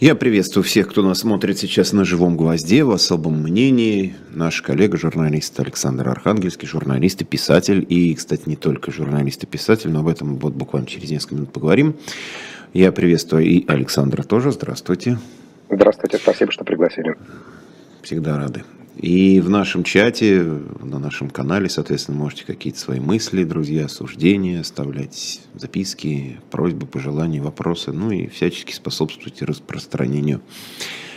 Я приветствую всех, кто нас смотрит сейчас на живом гвозде, в особом мнении. Наш коллега, журналист Александр Архангельский, журналист и писатель. И, кстати, не только журналист и писатель, но об этом вот буквально через несколько минут поговорим. Я приветствую и Александра тоже. Здравствуйте. Здравствуйте, спасибо, что пригласили. Всегда рады. И в нашем чате, на нашем канале, соответственно, можете какие-то свои мысли, друзья, суждения оставлять, записки, просьбы, пожелания, вопросы, ну и всячески способствуйте распространению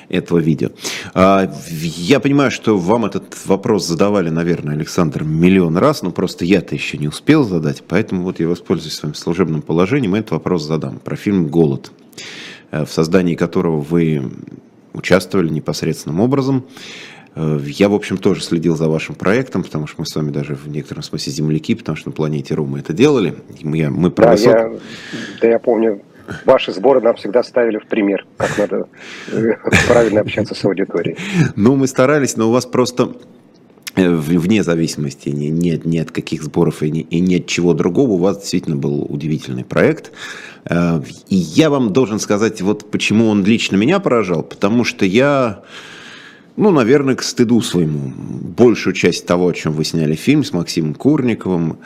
этого видео. А, я понимаю, что вам этот вопрос задавали, наверное, Александр, миллион раз, но просто я-то еще не успел задать, поэтому вот я воспользуюсь своим служебным положением и этот вопрос задам. Про фильм «Голод», э, в создании которого вы участвовали непосредственным образом. Э, я, в общем, тоже следил за вашим проектом, потому что мы с вами даже в некотором смысле земляки, потому что на планете Ру мы это делали. Мы, мы про да, высот... я, да, я помню, ваши сборы нам всегда ставили в пример, как надо э, правильно общаться с аудиторией. Ну, мы старались, но у вас просто э, вне зависимости ни, ни, ни от каких сборов и ни, и ни от чего другого, у вас действительно был удивительный проект. И я вам должен сказать, вот почему он лично меня поражал, потому что я ну, наверное, к стыду своему. Большую часть того, о чем вы сняли фильм с Максимом Курниковым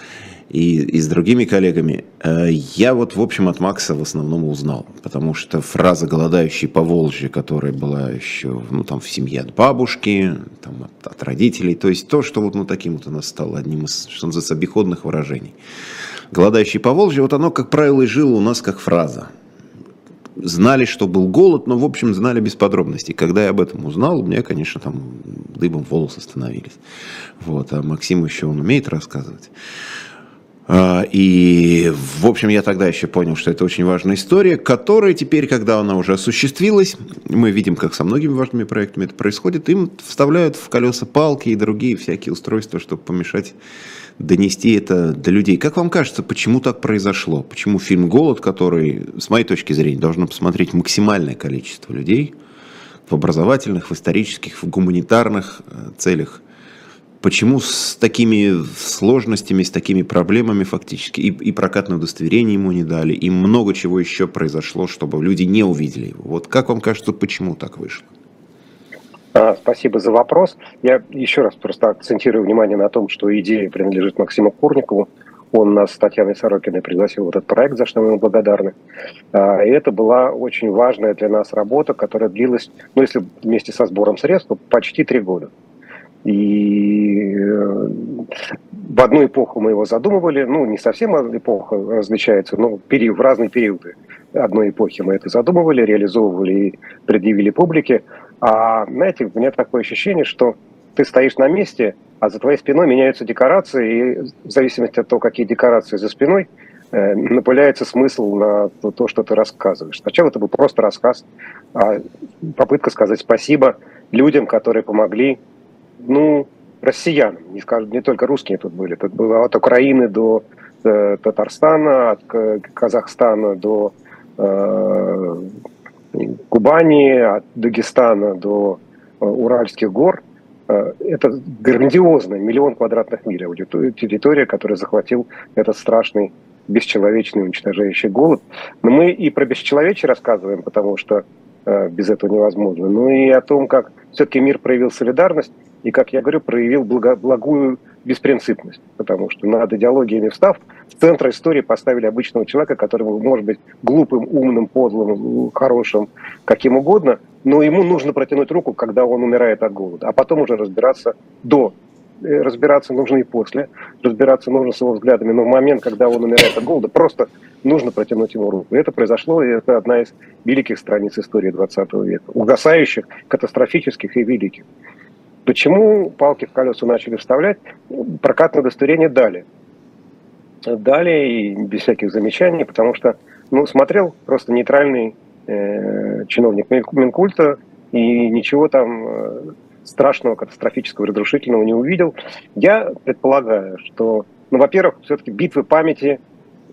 и, и с другими коллегами, э, я вот, в общем, от Макса в основном узнал. Потому что фраза «голодающий по Волжье», которая была еще ну, там, в семье от бабушки, там, от, от родителей, то есть то, что вот ну, таким вот у нас стало одним из, что называется, обиходных выражений. «Голодающий по Волжье», вот оно, как правило, и жило у нас как фраза – знали, что был голод, но, в общем, знали без подробностей. Когда я об этом узнал, у меня, конечно, там дыбом волосы становились. Вот. А Максим еще он умеет рассказывать. А, и, в общем, я тогда еще понял, что это очень важная история, которая теперь, когда она уже осуществилась, мы видим, как со многими важными проектами это происходит, им вставляют в колеса палки и другие всякие устройства, чтобы помешать донести это до людей. Как вам кажется, почему так произошло? Почему фильм «Голод», который, с моей точки зрения, должно посмотреть максимальное количество людей в образовательных, в исторических, в гуманитарных э, целях, почему с такими сложностями, с такими проблемами фактически, и, и прокатное удостоверение ему не дали, и много чего еще произошло, чтобы люди не увидели его. Вот как вам кажется, почему так вышло? А, спасибо за вопрос. Я еще раз просто акцентирую внимание на том, что идея принадлежит Максиму Курникову. Он нас с Татьяной Сорокиной пригласил в этот проект, за что мы ему благодарны. А, и это была очень важная для нас работа, которая длилась, ну, если вместе со сбором средств, почти три года. И э, в одну эпоху мы его задумывали, ну, не совсем эпоха различается, но в разные периоды одной эпохи мы это задумывали, реализовывали и предъявили публике. А, знаете, у меня такое ощущение, что ты стоишь на месте, а за твоей спиной меняются декорации, и в зависимости от того, какие декорации за спиной, э, напыляется смысл на то, что ты рассказываешь. Сначала это был просто рассказ, а попытка сказать спасибо людям, которые помогли, ну, россиянам, не, скажу, не только русские тут были, тут было от Украины до э, Татарстана, от Казахстана до Кубани, от Дагестана до э, Уральских гор. Э, это грандиозная, миллион квадратных миль территория, которая захватил этот страшный бесчеловечный уничтожающий голод. Но мы и про бесчеловечие рассказываем, потому что э, без этого невозможно, но и о том, как все-таки мир проявил солидарность и, как я говорю, проявил благо, благую беспринципность, потому что над идеологиями встав, в центр истории поставили обычного человека, который может быть глупым, умным, подлым, хорошим, каким угодно, но ему нужно протянуть руку, когда он умирает от голода, а потом уже разбираться до. Э, разбираться нужно и после, разбираться нужно с его взглядами, но в момент, когда он умирает от голода, просто нужно протянуть ему руку. И это произошло, и это одна из великих страниц истории 20 века, угасающих, катастрофических и великих. Почему палки в колеса начали вставлять? Прокатное удостоверение дали. Дали и без всяких замечаний, потому что ну, смотрел просто нейтральный э, чиновник Минкульта и ничего там э, страшного, катастрофического, разрушительного не увидел. Я предполагаю, что, ну, во-первых, все-таки битвы памяти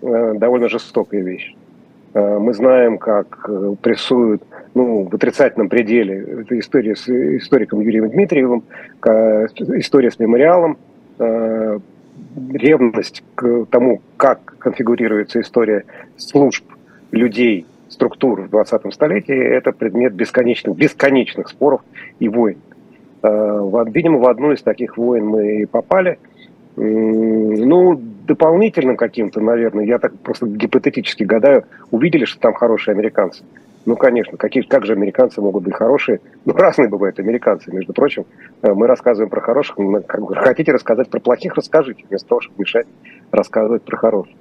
э, довольно жестокая вещь. Э, мы знаем, как э, прессуют ну, в отрицательном пределе. Это история с историком Юрием Дмитриевым, история с мемориалом, э, ревность к тому, как конфигурируется история служб людей структур в 20-м столетии, это предмет бесконечных, бесконечных споров и войн. Э, видимо, в одну из таких войн мы и попали. Ну, дополнительным каким-то, наверное, я так просто гипотетически гадаю, увидели, что там хорошие американцы. Ну, конечно, какие, как же американцы могут быть хорошие? Ну, разные бывают американцы, между прочим. Э, мы рассказываем про хороших, хотите рассказать про плохих, расскажите, вместо того, чтобы мешать рассказывать про хороших.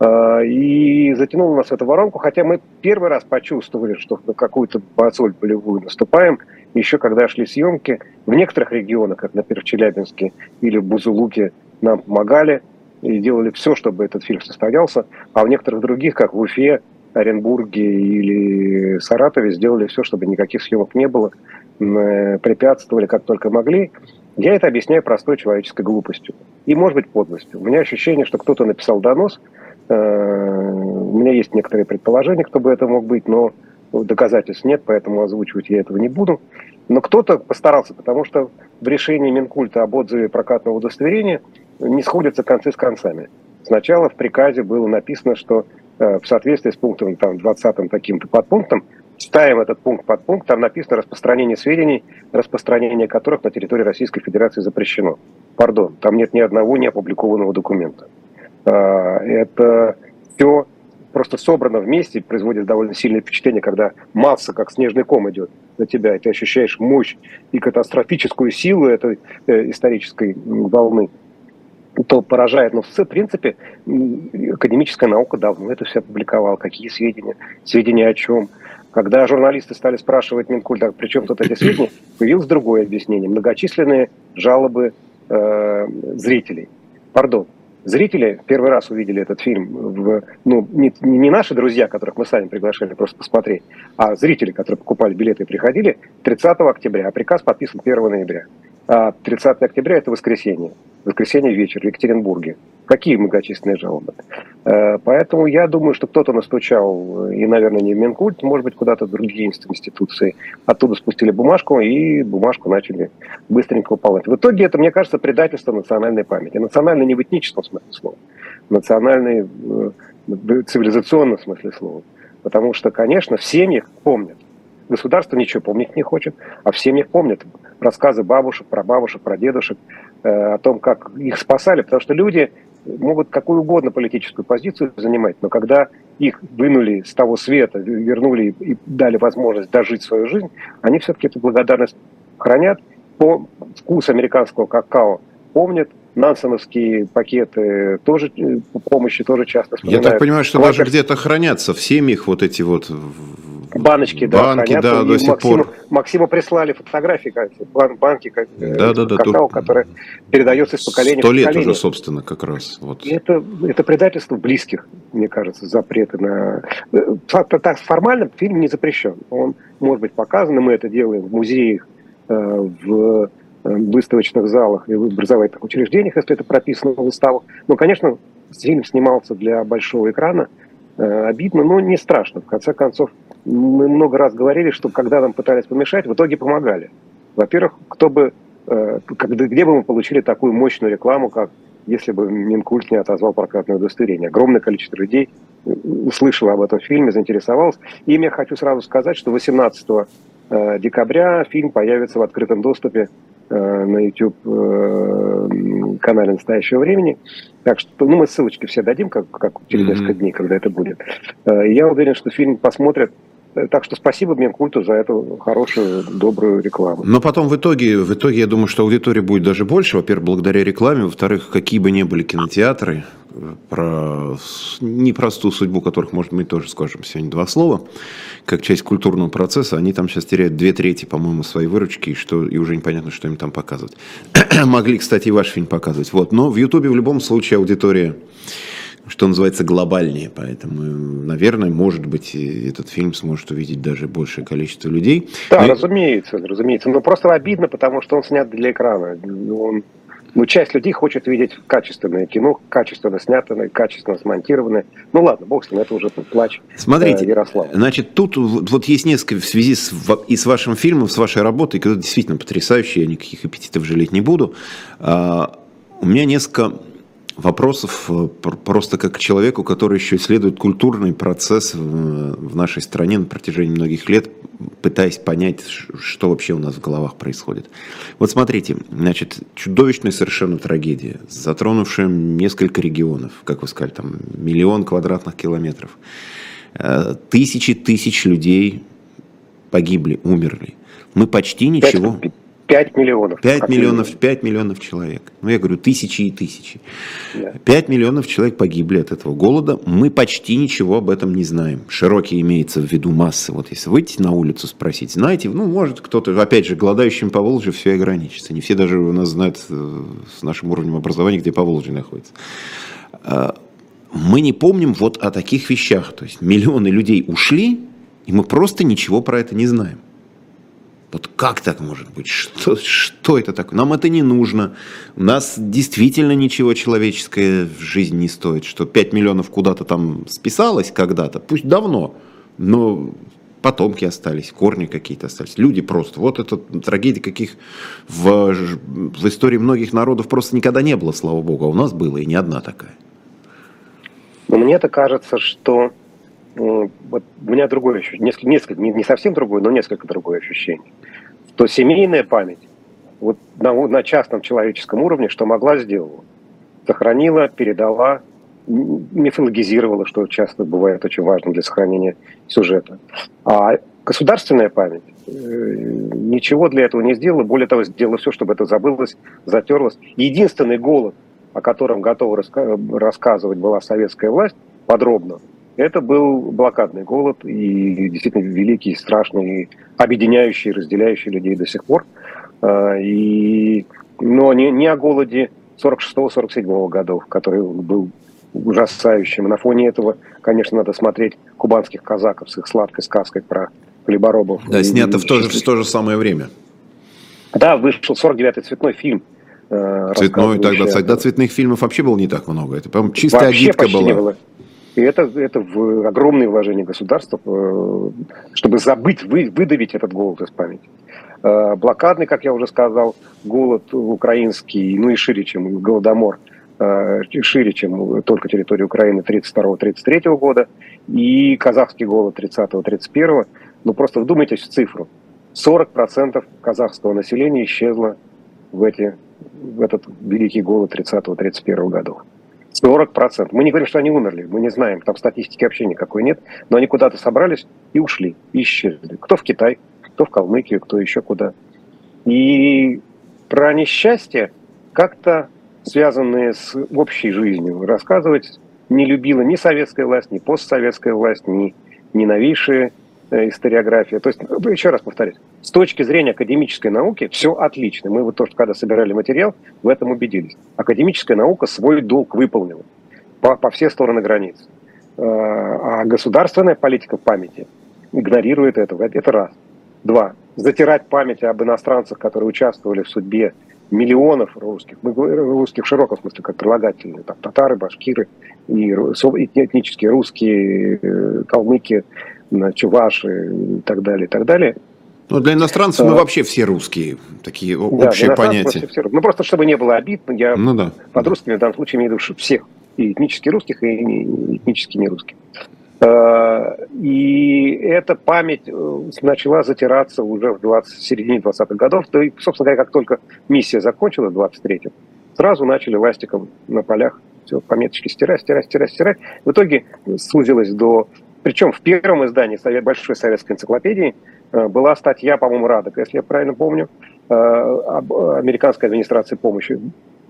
Э, и затянул нас в эту воронку, хотя мы первый раз почувствовали, что на какую-то бацоль болевую наступаем, еще когда шли съемки. В некоторых регионах, как, например, в Челябинске или в Бузулуке, нам помогали и делали все, чтобы этот фильм состоялся, а в некоторых других, как в Уфе, Оренбурге или Саратове сделали все, чтобы никаких съемок не было, э, препятствовали как только могли. Я это объясняю простой человеческой глупостью и, может быть, подлостью. У меня ощущение, что кто-то написал донос. Э, у меня есть некоторые предположения, кто бы это мог быть, но доказательств нет, поэтому озвучивать я этого не буду. Но кто-то постарался, потому что в решении Минкульта об отзыве прокатного удостоверения не сходятся концы с концами. Сначала в приказе было написано, что Э, в соответствии с пунктом там, 20 таким-то подпунктом, ставим этот пункт под пункт, там написано распространение сведений, распространение которых на территории Российской Федерации запрещено. Пардон, там нет ни одного неопубликованного документа. А, это все просто собрано вместе, производит довольно сильное впечатление, когда масса, как снежный ком, идет на тебя, и ты ощущаешь мощь и катастрофическую силу этой э, исторической волны то поражает. Но в принципе академическая наука давно это все опубликовала. Какие сведения? Сведения о чем? Когда журналисты стали спрашивать Минкульт, а при чем тут эти сведения, появилось другое объяснение. Многочисленные жалобы э, зрителей. Пардон, зрители первый раз увидели этот фильм, в, ну, не, не наши друзья, которых мы сами приглашали просто посмотреть, а зрители, которые покупали билеты и приходили 30 октября, а приказ подписан 1 ноября. 30 а октября – это воскресенье. Воскресенье вечер в Екатеринбурге. Какие многочисленные жалобы. Э, поэтому я думаю, что кто-то настучал, и, наверное, не в Минкульт, может быть, куда-то в другие институции. Оттуда спустили бумажку, и бумажку начали быстренько выполнять. В итоге это, мне кажется, предательство национальной памяти. Национальной не в этническом смысле слова. Национальной в цивилизационном смысле слова. Потому что, конечно, в семьях помнят. Государство ничего помнить не хочет, а в семьях помнят рассказы бабушек, про бабушек, про дедушек, э, о том, как их спасали, потому что люди могут какую угодно политическую позицию занимать, но когда их вынули с того света, вернули и дали возможность дожить свою жизнь, они все-таки эту благодарность хранят. По вкус американского какао помнят, нансеновские пакеты тоже э, помощи тоже часто вспоминают. Я так понимаю, что Квакер... даже где-то хранятся в семьях вот эти вот баночки, да, банки, да, до сих Максиму, пор. Максиму прислали фотографии, бан, банки, как, да, да, да, какао, тут... которое передается из поколения Сто лет уже, собственно, как раз. Вот. Это, это предательство близких, мне кажется, запреты на... Так, формально фильм не запрещен. Он может быть показан, и мы это делаем в музеях, э, в э, выставочных залах и в образовательных учреждениях, если это прописано в уставах. Но, конечно, фильм снимался для большого экрана, э, обидно, но не страшно. В конце концов, мы много раз говорили, что когда нам пытались помешать, в итоге помогали. Во-первых, кто бы, э, где бы мы получили такую мощную рекламу, как если бы Минкульт не отозвал прокатное удостоверение. Огромное количество людей услышало об этом фильме, заинтересовалось. И я хочу сразу сказать, что 18 э, декабря фильм появится в открытом доступе э, на YouTube канале «Настоящего времени». Так что ну, мы ссылочки все дадим, как, как через несколько дней, когда это будет. Я уверен, что фильм посмотрят так что спасибо Минкульту за эту хорошую, добрую рекламу. Но потом в итоге, в итоге я думаю, что аудитория будет даже больше. Во-первых, благодаря рекламе. Во-вторых, какие бы ни были кинотеатры, про непростую судьбу которых, может, мы тоже скажем сегодня два слова, как часть культурного процесса, они там сейчас теряют две трети, по-моему, своей выручки, и, что, и уже непонятно, что им там показывать. Могли, кстати, и ваш фильм показывать. Вот. Но в Ютубе в любом случае аудитория что называется, глобальнее. Поэтому, наверное, может быть, этот фильм сможет увидеть даже большее количество людей. Да, Но... разумеется, разумеется. Но просто обидно, потому что он снят для экрана. Он ну, часть людей хочет видеть качественное кино, качественно снятое, качественно смонтированное. Ну ладно, бог с ним, это уже плач Смотрите, э, Ярослава. Значит, тут вот есть несколько в связи с, и с вашим фильмом, с вашей работой, который действительно потрясающий, я никаких аппетитов жалеть не буду. А, у меня несколько вопросов э, просто как человеку, который еще исследует культурный процесс в нашей стране на протяжении многих лет, пытаясь понять, что вообще у нас в головах происходит. Вот смотрите, значит, чудовищная совершенно трагедия, затронувшая несколько регионов, как вы сказали, там миллион квадратных километров. Э, тысячи тысяч людей погибли, умерли. Мы почти ничего... 5 миллионов. 5 миллионов, 5 миллионов человек. Ну, я говорю, тысячи и тысячи. Да. 5 миллионов человек погибли от этого голода. Мы почти ничего об этом не знаем. Широкий имеется в виду массы. Вот если выйти на улицу спросить, знаете, ну, может кто-то, опять же, голодающим по Волжье все ограничится. Не все даже у нас знают э, с нашим уровнем образования, где по Волжье находится. А, мы не помним вот о таких вещах. То есть миллионы людей ушли, и мы просто ничего про это не знаем. Вот как так может быть? Что, что это такое? Нам это не нужно. У нас действительно ничего человеческое в жизни не стоит. Что 5 миллионов куда-то там списалось когда-то, пусть давно, но потомки остались, корни какие-то остались. Люди просто. Вот это трагедия каких в, в истории многих народов просто никогда не было, слава богу. А у нас было и не одна такая. Мне-то кажется, что вот у меня другое ощущение, несколько, несколько не, не совсем другое, но несколько другое ощущение, что семейная память вот на, на частном человеческом уровне, что могла, сделала. Сохранила, передала, мифологизировала, что часто бывает очень важно для сохранения сюжета. А государственная память э, ничего для этого не сделала, более того, сделала все, чтобы это забылось, затерлось. Единственный голод, о котором готова раска- рассказывать была советская власть подробно, это был блокадный голод и действительно великий, страшный, объединяющий, разделяющий людей до сих пор. А, и, но не, не о голоде 46-47 годов, который был ужасающим. На фоне этого, конечно, надо смотреть кубанских казаков с их сладкой сказкой про хлеборобов. Да, снято в то, же, в то же самое время. Да, вышел 49-й цветной фильм. Э, цветной, тогда, тогда цветных фильмов вообще было не так много. Это, по-моему, чистая вообще агитка была. Не было. И это, это в огромные вложения государства, э, чтобы забыть, вы, выдавить этот голод из памяти. Э, блокадный, как я уже сказал, голод украинский, ну и шире, чем голодомор, э, шире, чем только территория Украины 32-33 года, и казахский голод 30-31. Ну просто вдумайтесь в цифру. 40% казахского населения исчезло в, эти, в этот великий голод 30-31 годов. 40%. Мы не говорим, что они умерли, мы не знаем, там статистики вообще никакой нет, но они куда-то собрались и ушли, исчезли. Кто в Китай, кто в Калмыкию, кто еще куда. И про несчастье, как-то связанные с общей жизнью, рассказывать не любила ни советская власть, ни постсоветская власть, ни, ни новейшие историография. То есть, ну, еще раз повторюсь, с точки зрения академической науки все отлично. Мы вот тоже, когда собирали материал, в этом убедились. Академическая наука свой долг выполнила по, по все стороны границ. Э, а государственная политика памяти игнорирует это. Это раз. Два. Затирать память об иностранцах, которые участвовали в судьбе миллионов русских, мы русских в широком смысле, как прилагательные, там, татары, башкиры, и этнические русские, э, калмыки, чуваши и так далее, и так далее. Ну, для иностранцев мы вообще все русские, такие да, общие понятия. Все, ну, просто чтобы не было обид, я ну, да. под русскими в данном случае имею в виду всех, и этнически русских, и этнически не русских. А, и эта память э, начала затираться уже в 20, в середине 20-х годов. То и, собственно говоря, как только миссия закончилась в 23-м, сразу начали ластиком на полях все пометочки стирать, стирать, стирать, стирать. В итоге сузилось до причем в первом издании Большой советской энциклопедии э, была статья, по-моему, Радок, если я правильно помню, э, об американской администрации помощи.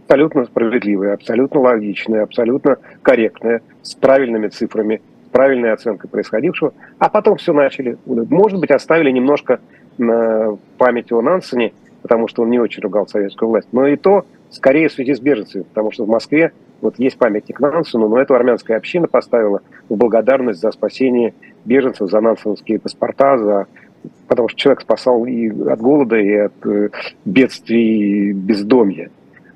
Абсолютно справедливая, абсолютно логичная, абсолютно корректная, с правильными цифрами, с правильной оценкой происходившего. А потом все начали. Может быть, оставили немножко память о Нансене, потому что он не очень ругал советскую власть. Но и то скорее в связи с беженцами, потому что в Москве вот есть памятник Нансену, но эту армянская община поставила в благодарность за спасение беженцев, за нансеновские паспорта, за потому что человек спасал и от голода, и от э, бедствий, бездомья.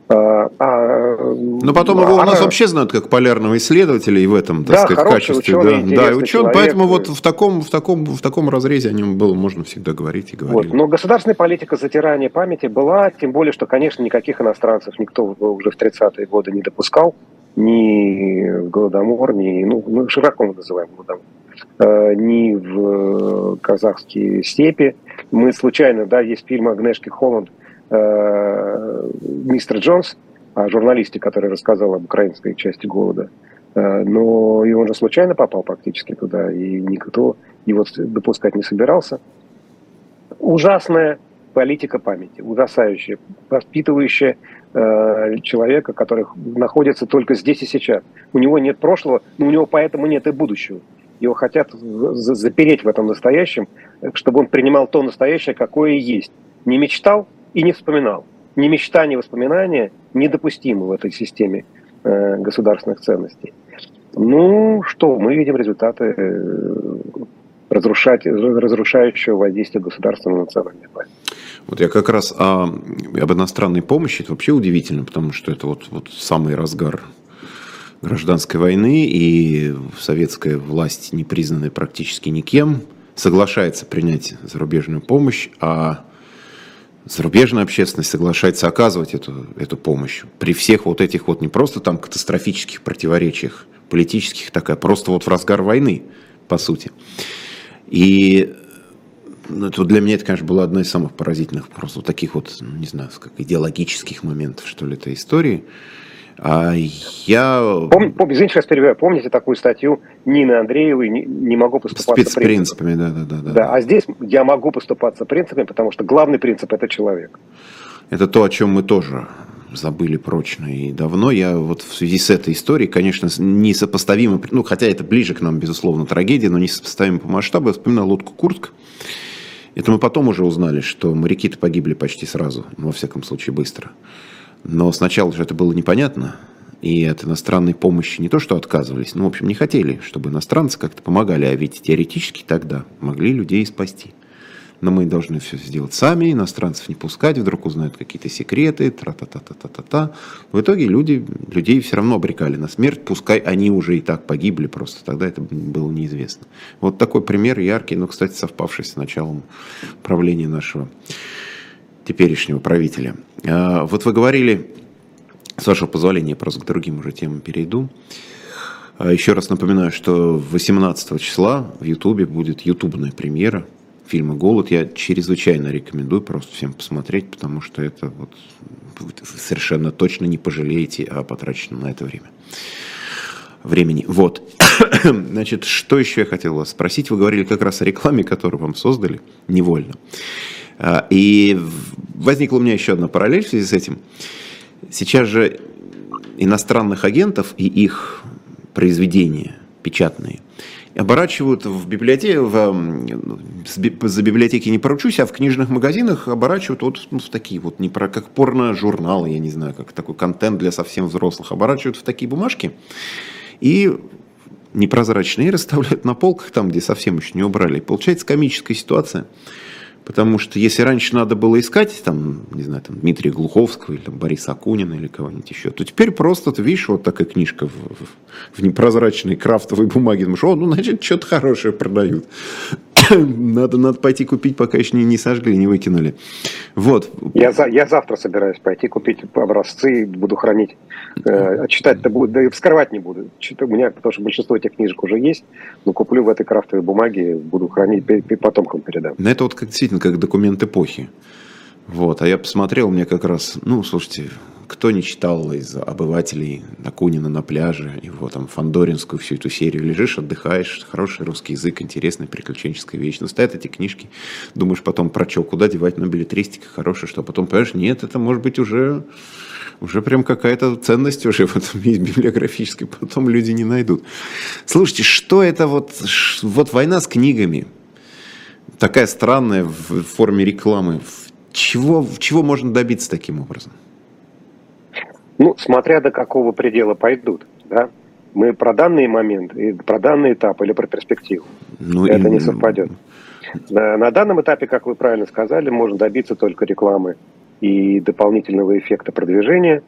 А, а, Но потом его а, у нас вообще знают как полярного исследователя и в этом, так да, сказать, качестве. Ученый, да, да, ученый, человек. поэтому вот в таком, в, таком, в таком разрезе о нем было можно всегда говорить и говорить. Вот. Но государственная политика затирания памяти была, тем более, что, конечно, никаких иностранцев никто уже в 30-е годы не допускал. ни в Голодомор, ни, ну, мы широко называем Голодомор, э, ни в казахские степи. Мы случайно, да, есть фильм Агнешки Холланд э, «Мистер Джонс», о журналисте, который рассказал об украинской части голода. Э, но и он же случайно попал практически туда, и никто его допускать не собирался. Ужасная политика памяти, ужасающая, воспитывающая э, человека, который находится только здесь и сейчас. У него нет прошлого, но у него поэтому нет и будущего. Его хотят запереть в этом настоящем, чтобы он принимал то настоящее, какое есть. Не мечтал и не вспоминал. Ни мечта, ни воспоминания недопустимы в этой системе э, государственных ценностей. Ну что, мы видим результаты э, разрушать, разрушающего воздействия государства на национальные. Вот я как раз о, об иностранной помощи, это вообще удивительно, потому что это вот, вот самый разгар гражданской войны, и советская власть, не признанная практически никем, соглашается принять зарубежную помощь, а зарубежная общественность соглашается оказывать эту, эту помощь при всех вот этих вот не просто там катастрофических противоречиях политических, такая просто вот в разгар войны, по сути. И ну, это для меня это, конечно, была одна из самых поразительных, просто вот таких вот, не знаю, как идеологических моментов, что ли, этой истории. А я... Пом, пом, извините, сейчас перебиваю. Помните такую статью Нины Андреевой «Не, не могу поступаться Спецпринципами, да, да, да, да. Да, а здесь я могу поступаться принципами, потому что главный принцип – это человек. Это то, о чем мы тоже забыли прочно и давно. Я вот в связи с этой историей, конечно, несопоставимо, ну, хотя это ближе к нам, безусловно, трагедия, но несопоставимо по масштабу, я вспоминал лодку «Куртк». Это мы потом уже узнали, что моряки-то погибли почти сразу, во всяком случае, быстро. Но сначала же это было непонятно, и от иностранной помощи не то что отказывались, ну, в общем, не хотели, чтобы иностранцы как-то помогали, а ведь теоретически тогда могли людей спасти но мы должны все сделать сами, иностранцев не пускать, вдруг узнают какие-то секреты, тра-та-та-та-та-та. В итоге люди, людей все равно обрекали на смерть, пускай они уже и так погибли, просто тогда это было неизвестно. Вот такой пример яркий, но, кстати, совпавший с началом правления нашего теперешнего правителя. А, вот вы говорили, с вашего позволения, просто к другим уже темам перейду. А, еще раз напоминаю, что 18 числа в Ютубе будет ютубная премьера – фильма «Голод» я чрезвычайно рекомендую просто всем посмотреть, потому что это вот совершенно точно не пожалеете о потраченном на это время. Времени. Вот. Значит, что еще я хотел вас спросить? Вы говорили как раз о рекламе, которую вам создали невольно. А, и возникла у меня еще одна параллель в связи с этим. Сейчас же иностранных агентов и их произведения печатные оборачивают в библиотеке, в, за библиотеки не поручусь, а в книжных магазинах оборачивают вот ну, в такие вот, не про, как порно-журналы, я не знаю, как такой контент для совсем взрослых, оборачивают в такие бумажки и непрозрачные расставляют на полках там, где совсем еще не убрали. Получается комическая ситуация. Потому что если раньше надо было искать, там, не знаю, там, Дмитрия Глуховского или там, Бориса Акунина или кого-нибудь еще, то теперь просто, ты видишь, вот такая книжка в, в, в непрозрачной крафтовой бумаге, думаешь, о, ну, значит, что-то хорошее продают. надо, надо пойти купить, пока еще не, не сожгли, не выкинули. Вот. Я, за, я завтра собираюсь пойти купить образцы, буду хранить. Э, читать-то буду, да и вскрывать не буду. У меня, потому что большинство этих книжек уже есть, но куплю в этой крафтовой бумаге, буду хранить, потомкам передам. Это вот как, действительно как документ эпохи. Вот, а я посмотрел, мне как раз, ну, слушайте, кто не читал из обывателей Акунина на пляже, его там Фандоринскую всю эту серию, лежишь, отдыхаешь, хороший русский язык, интересная приключенческая вещь. Но стоят эти книжки, думаешь потом про что, куда девать, ну, билетристика хорошая, что потом понимаешь, нет, это может быть уже уже прям какая-то ценность уже в этом есть библиографической, потом люди не найдут. Слушайте, что это вот, вот война с книгами, такая странная в форме рекламы, чего, чего можно добиться таким образом? Ну, смотря до какого предела пойдут, да. Мы про данный момент, про данный этап или про перспективу. Ну, Это и... не совпадет. На, на данном этапе, как вы правильно сказали, можно добиться только рекламы и дополнительного эффекта продвижения.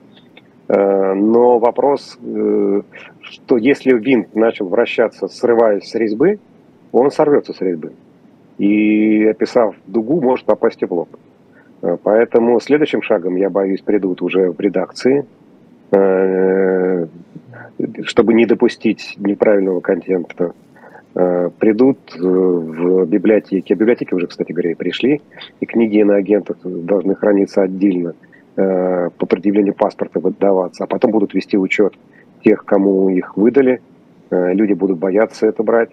Э, но вопрос, э, что если винт начал вращаться, срываясь с резьбы, он сорвется с резьбы. И описав дугу, может попасть в лоб. Э, поэтому следующим шагом, я боюсь, придут уже в редакции, э, чтобы не допустить неправильного контента, э, придут в библиотеки. Библиотеки уже, кстати говоря, и пришли, и книги на агентов должны храниться отдельно по предъявлению паспорта выдаваться, а потом будут вести учет тех, кому их выдали. Люди будут бояться это брать.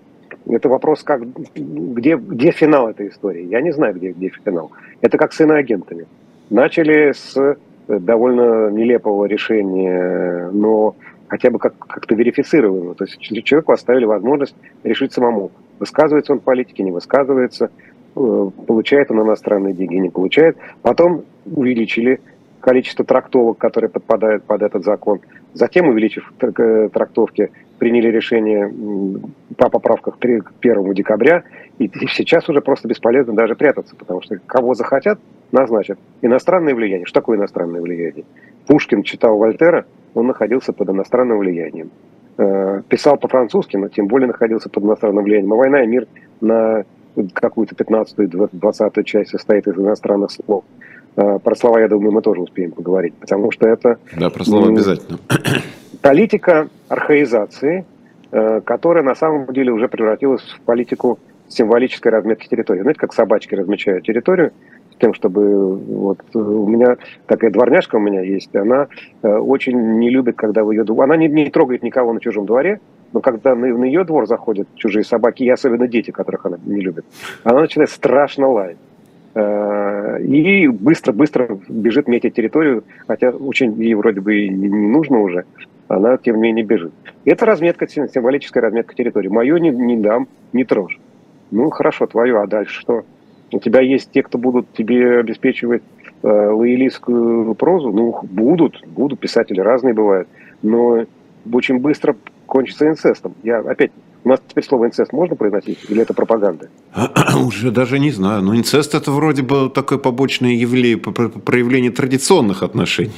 Это вопрос, как, где, где финал этой истории. Я не знаю, где, где финал. Это как с иноагентами. Начали с довольно нелепого решения, но хотя бы как, как-то верифицируемого. То есть человеку оставили возможность решить самому, высказывается он в политике, не высказывается, э, получает он иностранные деньги, не получает. Потом увеличили количество трактовок, которые подпадают под этот закон. Затем, увеличив трактовки, приняли решение по поправках к 1 декабря, и сейчас уже просто бесполезно даже прятаться, потому что кого захотят, назначат. Иностранное влияние. Что такое иностранное влияние? Пушкин читал Вольтера, он находился под иностранным влиянием. Э, писал по-французски, но тем более находился под иностранным влиянием. А «Война и мир» на какую-то 15-ю, 20 часть состоит из иностранных слов. Э, про слова, я думаю, мы тоже успеем поговорить, потому что это... Да, про слова обязательно. Политика архаизации, э, которая на самом деле уже превратилась в политику символической разметки территории. Знаете, как собачки размечают территорию, с тем, чтобы вот у меня такая дворняжка у меня есть, она э, очень не любит, когда в ее двор, она не, не трогает никого на чужом дворе, но когда на, на ее двор заходят чужие собаки, и особенно дети, которых она не любит, она начинает страшно лаять. Э, и быстро-быстро бежит метить территорию, хотя очень ей вроде бы и не нужно уже, она тем не менее бежит. Это разметка, символическая разметка территории. Мою не, не дам, не трожь. Ну, хорошо, твою, а дальше что? У тебя есть те, кто будут тебе обеспечивать э, лоялистскую прозу? Ну, будут, будут, писатели разные бывают. Но очень быстро кончится инцестом. Я опять у нас теперь слово инцест можно произносить? Или это пропаганда? Уже даже не знаю. Но инцест это вроде бы такое побочное явление, проявление традиционных отношений.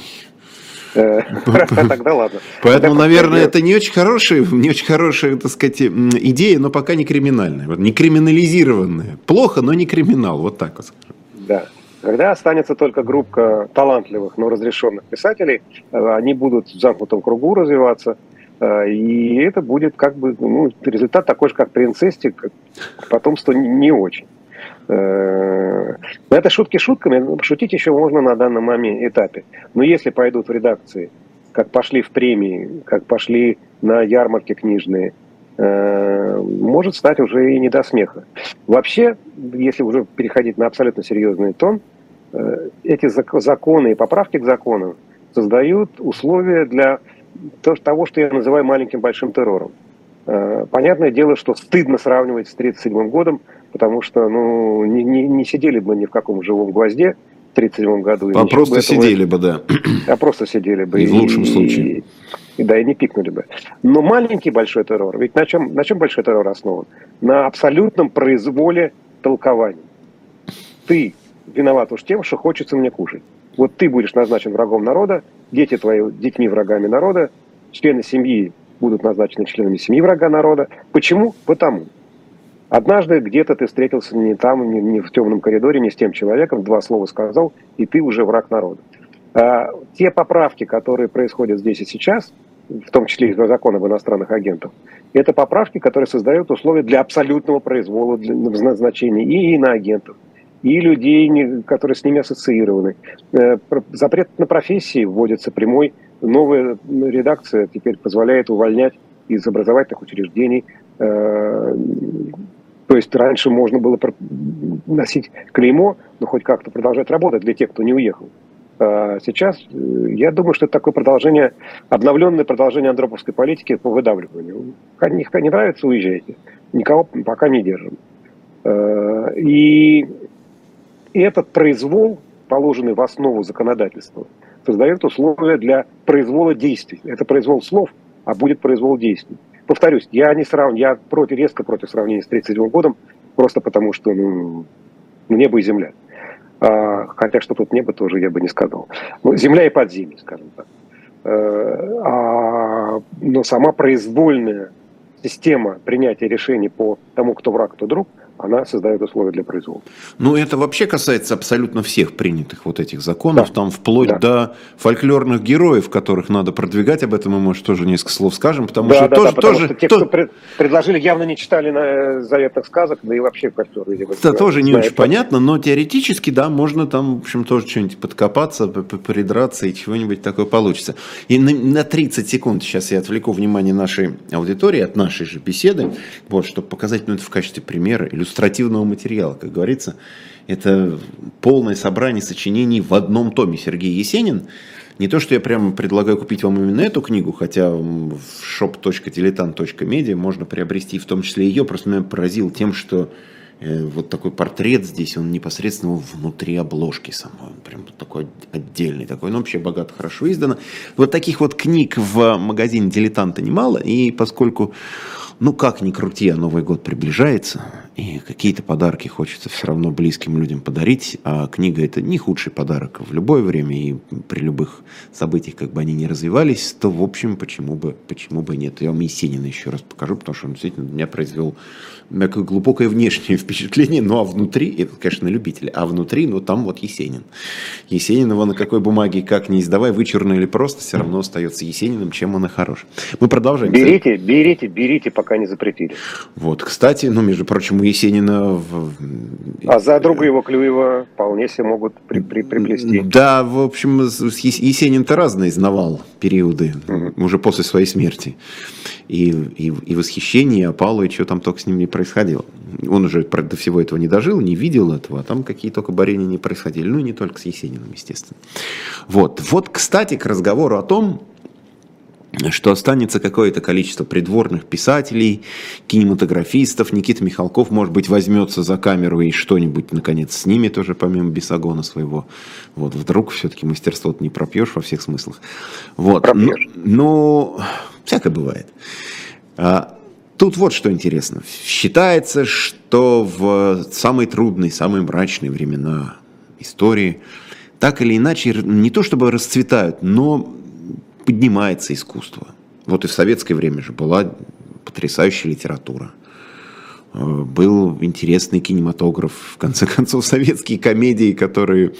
Э, тогда ладно. Поэтому, наверное, это не очень хорошая, не очень хорошая, так сказать, идея, но пока не криминальная. Не криминализированная. Плохо, но не криминал. Вот так вот скажем. Да. Когда останется только группа талантливых, но разрешенных писателей, э, они будут в замкнутом кругу развиваться, и это будет как бы ну, результат такой же, как при инцесте, потомство не очень. Э, это шутки шутками, шутить еще можно на данном этапе. Но если пойдут в редакции, как пошли в премии, как пошли на ярмарки книжные, э, может стать уже и не до смеха. Вообще, если уже переходить на абсолютно серьезный тон, эти законы и поправки к законам создают условия для того, что я называю маленьким большим террором. Э, понятное дело, что стыдно сравнивать с 1937 годом, потому что ну, не, не, не сидели бы ни в каком живом гвозде в 1937 году. А просто бы сидели бы, да. А просто сидели бы. И, в лучшем и, случае. И, да, и не пикнули бы. Но маленький большой террор, ведь на чем, на чем большой террор основан? На абсолютном произволе толкования. Ты виноват уж тем, что хочется мне кушать. Вот ты будешь назначен врагом народа, дети твои детьми врагами народа, члены семьи будут назначены членами семьи врага народа. Почему? Потому. Однажды где-то ты встретился не там, не, не в темном коридоре, не с тем человеком, два слова сказал, и ты уже враг народа. А, те поправки, которые происходят здесь и сейчас, в том числе и закон об иностранных агентах, это поправки, которые создают условия для абсолютного произвола для назначения и иноагентов, и людей, которые с ними ассоциированы. Э, запрет на профессии вводится прямой. Новая редакция теперь позволяет увольнять из образовательных учреждений. Э, то есть раньше можно было носить клеймо, но хоть как-то продолжать работать для тех, кто не уехал. А сейчас э, я думаю, что это такое продолжение, обновленное продолжение андроповской политики по выдавливанию. Не, не нравится, уезжайте. Никого пока не держим. И и этот произвол, положенный в основу законодательства, создает условия для произвола действий. Это произвол слов, а будет произвол действий. Повторюсь, я не сравниваю, я против, резко против сравнения с 1937 годом, просто потому что ну, небо и земля. А, хотя что тут небо тоже я бы не сказал. Ну, земля и подземье, скажем так. Э, а, но сама произвольная система принятия решений по тому, кто враг, кто друг, она создает условия для производства. Ну, это вообще касается абсолютно всех принятых вот этих законов, да. там вплоть да. до фольклорных героев, которых надо продвигать, об этом мы, может, тоже несколько слов скажем, потому да, что да, тоже... Да, тоже что те, то... кто пред, предложили, явно не читали на э, заветных сказок, да и вообще фольклор, видимо. Это тоже не очень понятно, но теоретически, да, можно там, в общем, тоже что-нибудь подкопаться, придраться и чего-нибудь такое получится. И на, на 30 секунд сейчас я отвлеку внимание нашей аудитории от нашей же беседы, вот, чтобы показать, ну, это в качестве примера, иллюстративного материала, как говорится. Это полное собрание сочинений в одном томе. Сергей Есенин. Не то, что я прямо предлагаю купить вам именно эту книгу, хотя в shop.diletant.media можно приобрести в том числе ее. Просто меня поразил тем, что э, вот такой портрет здесь, он непосредственно внутри обложки самой. Он прям такой отдельный такой. Ну, вообще богато, хорошо издано. Вот таких вот книг в магазине «Дилетанта» немало. И поскольку ну, как ни крути, а Новый год приближается, и какие-то подарки хочется все равно близким людям подарить, а книга это не худший подарок в любое время и при любых событиях, как бы они ни развивались, то, в общем, почему бы, почему бы нет. Я вам Есенина еще раз покажу, потому что он действительно меня произвел такое глубокое внешнее впечатление, ну, а внутри, это, конечно, любитель, а внутри, ну, там вот Есенин. Есенин его на какой бумаге, как не издавай, вычурно или просто, все равно остается Есениным, чем он и хорош. Мы продолжаем. Берите, берите, берите, пока не запретили. Вот, кстати, ну, между прочим, Есенина... В... А за друга его Клюева вполне себе могут при, при, приплести. Да, в общем, Есенин-то разные знавал периоды, угу. уже после своей смерти. И, и, и восхищение, и опало, и что там только с ним не происходило. Он уже до всего этого не дожил, не видел этого, а там какие только борения не происходили. Ну, и не только с Есениным, естественно. Вот, вот кстати, к разговору о том, что останется какое-то количество придворных писателей, кинематографистов. Никита Михалков, может быть, возьмется за камеру и что-нибудь, наконец, снимет уже помимо Бесогона своего. Вот, вдруг все-таки мастерство не пропьешь во всех смыслах. Вот. Но, но всякое бывает. А, тут вот что интересно. Считается, что в самые трудные, самые мрачные времена истории так или иначе не то чтобы расцветают, но поднимается искусство. Вот и в советское время же была потрясающая литература. Э, был интересный кинематограф, в конце концов, советские комедии, которые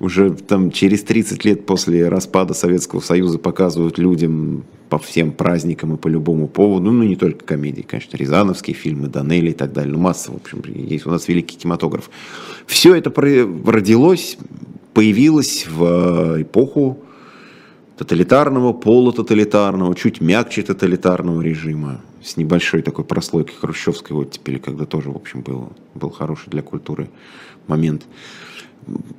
уже там через 30 лет после распада Советского Союза показывают людям по всем праздникам и по любому поводу, ну не только комедии, конечно, Рязановские фильмы, Данели и так далее, ну масса, в общем, есть у нас великий кинематограф. Все это родилось, появилось в эпоху тоталитарного, полутоталитарного, чуть мягче тоталитарного режима, с небольшой такой прослойкой хрущевской оттепели, когда тоже, в общем, был, был хороший для культуры момент.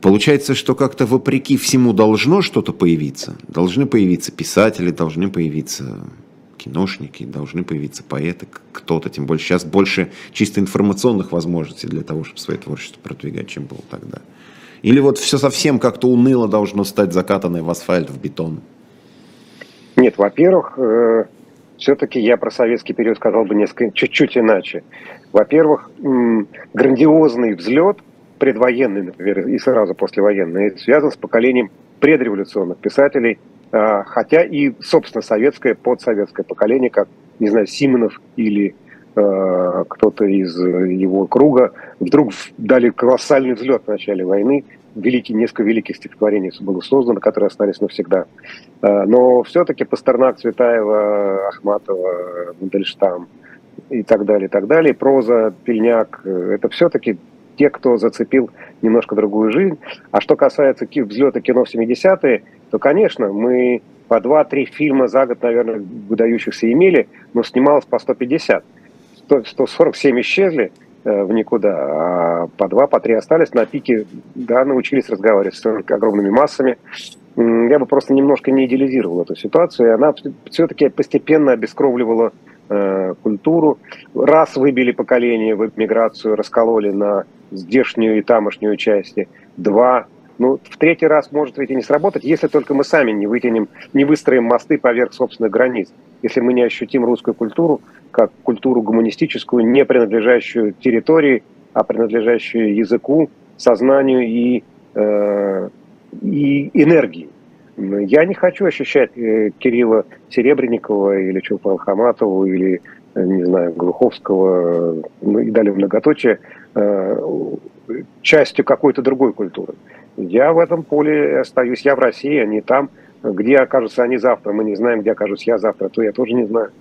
Получается, что как-то вопреки всему должно что-то появиться. Должны появиться писатели, должны появиться киношники, должны появиться поэты, кто-то, тем более сейчас больше чисто информационных возможностей для того, чтобы свое творчество продвигать, чем было тогда. Или вот все совсем как-то уныло должно стать закатанное в асфальт, в бетон? Нет, во-первых, э, все-таки я про советский период сказал бы несколько, чуть-чуть иначе. Во-первых, грандиозный взлет, предвоенный, например, и сразу послевоенный, связан с поколением предреволюционных писателей, э, хотя и, собственно, советское, подсоветское поколение, как, не знаю, Симонов или Э, кто-то из его круга, вдруг дали колоссальный взлет в начале войны. Великий, несколько великих стихотворений было создано, которые остались навсегда. Э, но все-таки Пастернак, Цветаева, Ахматова, Мандельштам и так далее, и так далее, проза, Пельняк, э, это все-таки те, кто зацепил немножко другую жизнь. А что касается взлета кино в 70-е, то, конечно, мы по 2-3 фильма за год, наверное, выдающихся имели, но снималось по 150. 147 исчезли в никуда, а по два, по три остались на пике, да, научились разговаривать с огромными массами. Я бы просто немножко не идеализировал эту ситуацию, и она все-таки постепенно обескровливала э, культуру. Раз выбили поколение в эмиграцию, раскололи на здешнюю и тамошнюю части. Два, ну, в третий раз может ведь и не сработать, если только мы сами не вытянем, не выстроим мосты поверх собственных границ. Если мы не ощутим русскую культуру, как культуру гуманистическую, не принадлежащую территории, а принадлежащую языку, сознанию и, э, и энергии. Я не хочу ощущать э, Кирилла Серебренникова или Чулпан Хаматову или, э, не знаю, Глуховского, ну и далее многоточие, частью какой-то другой культуры. Я в этом поле остаюсь, я в России, они там. Где окажутся они завтра, мы не знаем, где окажусь я завтра, то я тоже не знаю.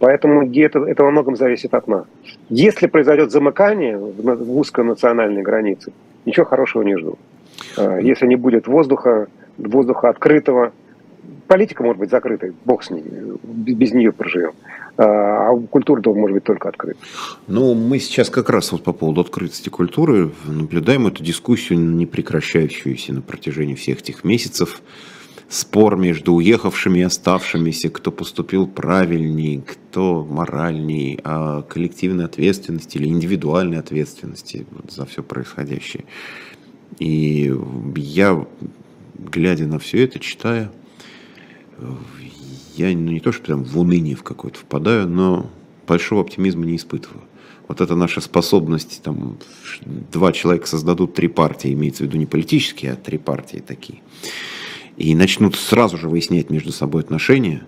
Поэтому это, это во многом зависит от нас. Если произойдет замыкание в узконациональной границе, ничего хорошего не жду. А, если не будет воздуха, воздуха открытого, политика может быть закрытой, бог с ней, без нее проживем. А, а культура может быть только открыта. Ну, мы сейчас как раз вот по поводу открытости культуры наблюдаем эту дискуссию, не прекращающуюся на протяжении всех этих месяцев спор между уехавшими и оставшимися, кто поступил правильнее, кто моральней, о коллективной ответственности или индивидуальной ответственности за все происходящее. И я, глядя на все это, читая, я ну, не то, что прям в уныние в какое-то впадаю, но большого оптимизма не испытываю. Вот это наша способность, там, два человека создадут три партии, имеется в виду не политические, а три партии такие и начнут сразу же выяснять между собой отношения,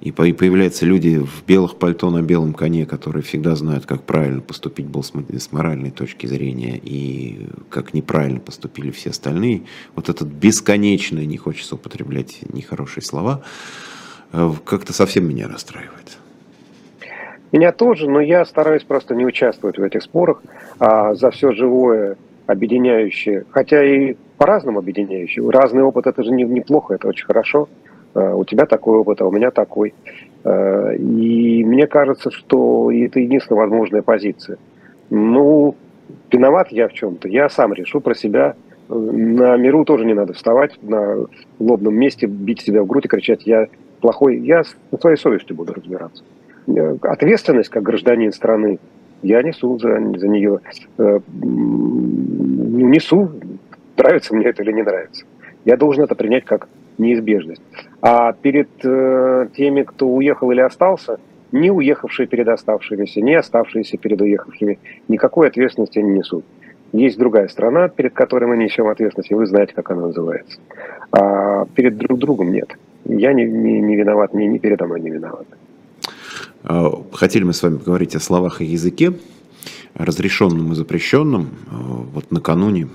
и появляются люди в белых пальто на белом коне, которые всегда знают, как правильно поступить был с моральной точки зрения, и как неправильно поступили все остальные. Вот этот бесконечный, не хочется употреблять нехорошие слова, как-то совсем меня расстраивает. Меня тоже, но я стараюсь просто не участвовать в этих спорах, а за все живое, объединяющее, хотя и по-разному объединяющие. Разный опыт это же не, неплохо, это очень хорошо. Uh, у тебя такой опыт, а у меня такой. Uh, и мне кажется, что это единственная возможная позиция. Ну, виноват я в чем-то. Я сам решу про себя. На миру тоже не надо вставать на лобном месте, бить себя в грудь и кричать «я плохой». Я на своей совестью буду разбираться. Э, ответственность как гражданин страны я несу за, за нее. Несу, нравится мне это или не нравится. Я должен это принять как неизбежность. А перед э, теми, кто уехал или остался, не уехавшие перед оставшимися, не оставшиеся перед уехавшими, никакой ответственности не несут. Есть другая страна, перед которой мы несем ответственность, и вы знаете, как она называется. А перед друг другом нет. Я не, не, не виноват, ни, ни передо мной не виноват. А, хотели мы с вами поговорить о словах и языке, разрешенном и запрещенном. А, вот накануне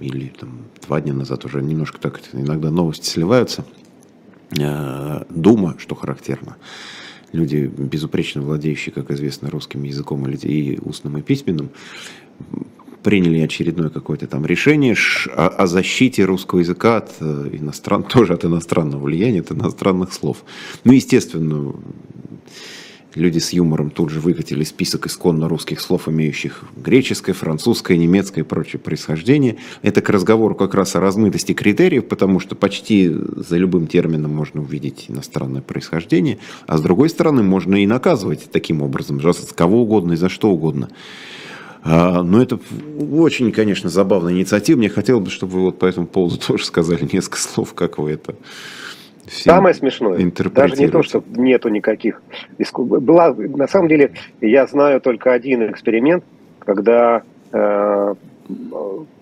или там, два дня назад уже немножко так иногда новости сливаются. Э, Дума, что характерно, люди, безупречно владеющие, как известно, русским языком и устным, и письменным, приняли очередное какое-то там решение о, защите русского языка от э, иностран, тоже от иностранного влияния, от иностранных слов. Ну, естественно, Люди с юмором тут же выкатили список исконно русских слов, имеющих греческое, французское, немецкое и прочее происхождение. Это к разговору как раз о размытости критериев, потому что почти за любым термином можно увидеть иностранное происхождение, а с другой стороны можно и наказывать таким образом, за кого угодно и за что угодно. А, но это очень, конечно, забавная инициатива. Мне хотелось бы, чтобы вы вот по этому поводу тоже сказали несколько слов, как вы это Самое смешное, даже не то, что нету никаких Была, на самом деле, я знаю только один эксперимент, когда э,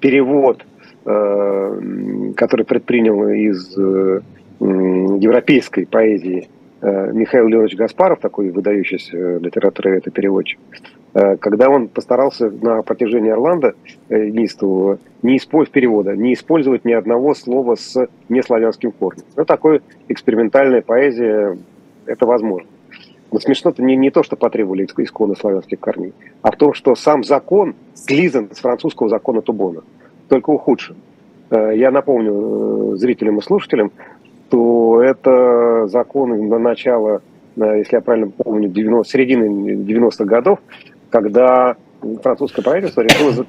перевод, э, который предпринял из э, европейской поэзии э, Михаил Леонович Гаспаров, такой выдающийся литератор и переводчик, Э, когда он постарался на протяжении Орландо э, неистового не использовать перевода, не использовать ни одного слова с неславянским корнем. Ну, такой экспериментальная поэзия, это возможно. Но смешно-то не, не то, что потребовали исконно славянских корней, а в том, что сам закон слизан с французского закона Тубона, только ухудшен. Э, я напомню зрителям и слушателям, что это закон на начало, если я правильно помню, 90, середины 90-х годов, когда французское правительство решило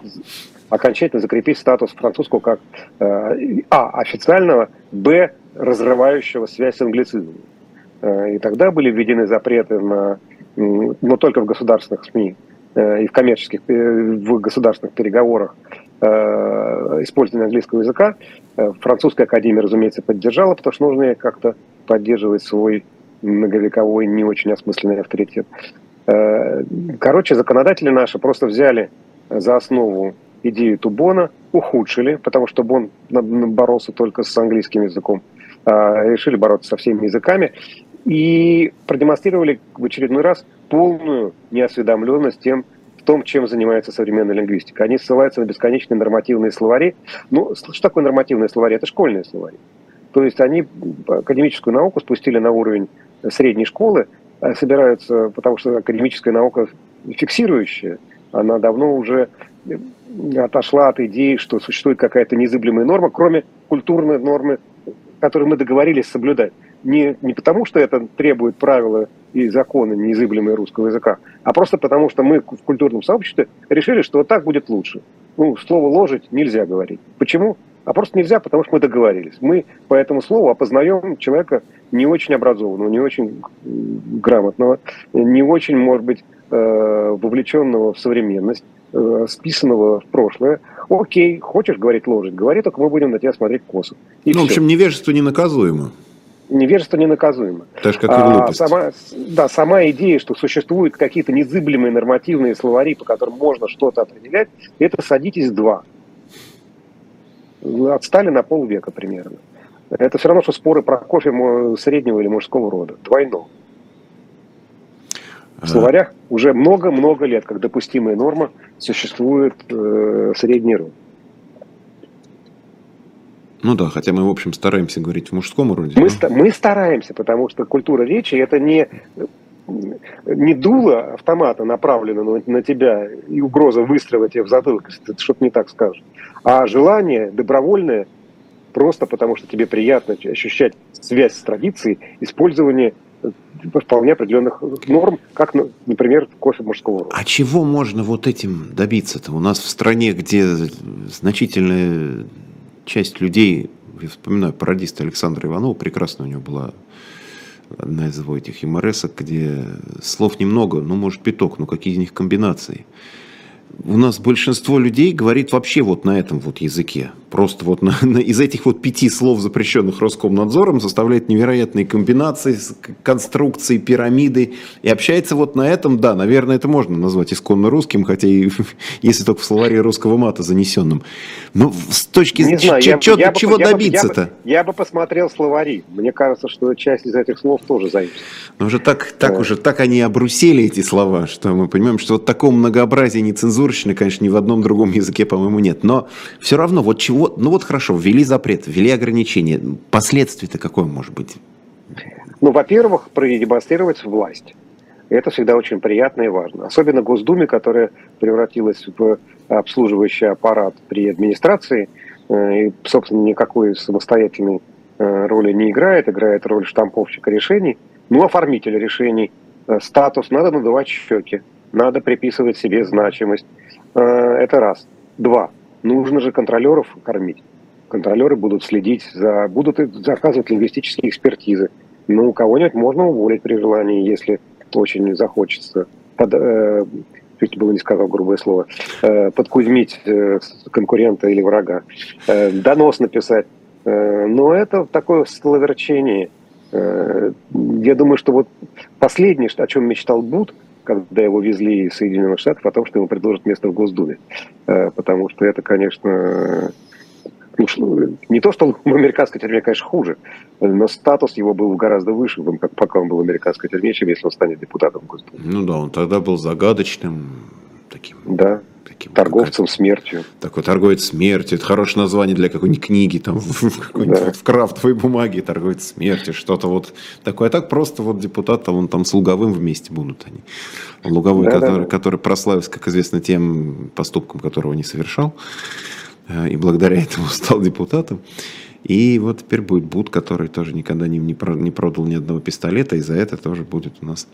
окончательно закрепить статус французского как э, а. официального, б. разрывающего связь с англицизмом. Э, и тогда были введены запреты на, но только в государственных СМИ э, и в коммерческих, в государственных переговорах использования английского языка. Французская академия, разумеется, поддержала, потому что нужно как-то поддерживать свой многовековой, не очень осмысленный авторитет. Э, короче, законодатели наши просто взяли за основу идею Тубона, ухудшили, потому что Бон боролся только с английским языком, а решили бороться со всеми языками и продемонстрировали в очередной раз полную неосведомленность тем, том, чем занимается современная лингвистика. Они ссылаются на бесконечные нормативные словари. Ну, что такое нормативные словари? Это школьные словари. То есть они академическую науку спустили на уровень средней школы, собираются, потому что академическая наука фиксирующая, она давно уже отошла от идеи, что существует какая-то незыблемая норма, кроме культурной нормы, которую мы договорились соблюдать. Не, не потому, что это требует правила и законы неизыблемые русского языка, а просто потому, что мы в культурном сообществе решили, что вот так будет лучше. Ну, слово «ложить» нельзя говорить. Почему? А просто нельзя, потому что мы договорились. Мы по этому слову опознаем человека не очень образованного, не очень грамотного, не очень, может быть, э, вовлеченного в современность, э, списанного в прошлое. Окей, хочешь говорить ложить, говори, только мы будем на тебя смотреть косо. И ну, все. в общем, невежество ненаказуемо. Невежество ненаказуемо. Так же, как и глупость. А, сама, да, сама идея, что существуют какие-то незыблемые нормативные словари, по которым можно что-то определять, это садитесь два. Отстали на полвека примерно. Это все равно, что споры про кофе среднего или мужского рода. Двойно. В словарях уже много-много лет, как допустимая норма, существует э, средний род. Ну да, хотя мы, в общем, стараемся говорить в мужском роде. Мы, но... мы стараемся, потому что культура речи это не, не дуло автомата направлено на, на тебя и угроза выстрела тебе в затылок, если ты что-то не так скажешь, а желание добровольное, просто потому что тебе приятно ощущать связь с традицией, использование вполне определенных норм, как, например, кофе мужского рода. А чего можно вот этим добиться-то? У нас в стране, где значительная часть людей, я вспоминаю пародиста Александра Иванова, прекрасно у него была одна из его этих юморесок, где слов немного, ну, может, пяток, но какие из них комбинации – у нас большинство людей говорит вообще вот на этом вот языке. Просто вот на, на, из этих вот пяти слов, запрещенных Роскомнадзором, составляет невероятные комбинации, конструкции, пирамиды. И общается вот на этом, да, наверное, это можно назвать исконно русским, хотя и если только в словаре русского мата занесенным. Но с точки зрения, чего, я, чего добиться-то? Я, я, я бы посмотрел словари. Мне кажется, что часть из этих слов тоже заимствуется. Но уже так, так да. уже, так они обрусели эти слова, что мы понимаем, что вот такого многообразия нецензурщины, конечно, ни в одном другом языке, по-моему, нет. Но все равно, вот чего вот, ну вот хорошо, ввели запрет, ввели ограничения. Последствия-то какое может быть? Ну, во-первых, продемонстрировать власть. Это всегда очень приятно и важно. Особенно Госдуме, которая превратилась в обслуживающий аппарат при администрации, э, и, собственно, никакой самостоятельной э, роли не играет, играет роль штамповщика решений, ну, оформителя решений. Э, статус, надо надувать щеки, надо приписывать себе значимость. Это раз. Два нужно же контролеров кормить. Контролеры будут следить за, будут заказывать лингвистические экспертизы. Ну, кого-нибудь можно уволить при желании, если очень захочется. Под, э, чуть было не сказал грубое слово, э, подкузмить э, конкурента или врага, э, донос написать. Э, но это такое столоверчение. Э, я думаю, что вот последнее, о чем мечтал Буд – когда его везли из Соединенных Штатов, о том, что ему предложат место в Госдуме. Э, потому что это, конечно, ну, не то, что в американской тюрьме, конечно, хуже, но статус его был гораздо выше, пока он был в американской тюрьме, чем если он станет депутатом Госдумы. Ну да, он тогда был загадочным таким. Да. Таким, Торговцем как, смертью. Такой торговец смертью. Это хорошее название для какой-нибудь книги, там, в, да. в крафтовой бумаге, торговец смертью, что-то вот такое. А так просто вот депутат, там, он там с Луговым вместе будут они. Луговой, да, который, да. который прославился, как известно, тем поступком, которого не совершал. Э, и благодаря этому стал депутатом. И вот теперь будет Буд, который тоже никогда не, не, не продал ни одного пистолета, и за это тоже будет у нас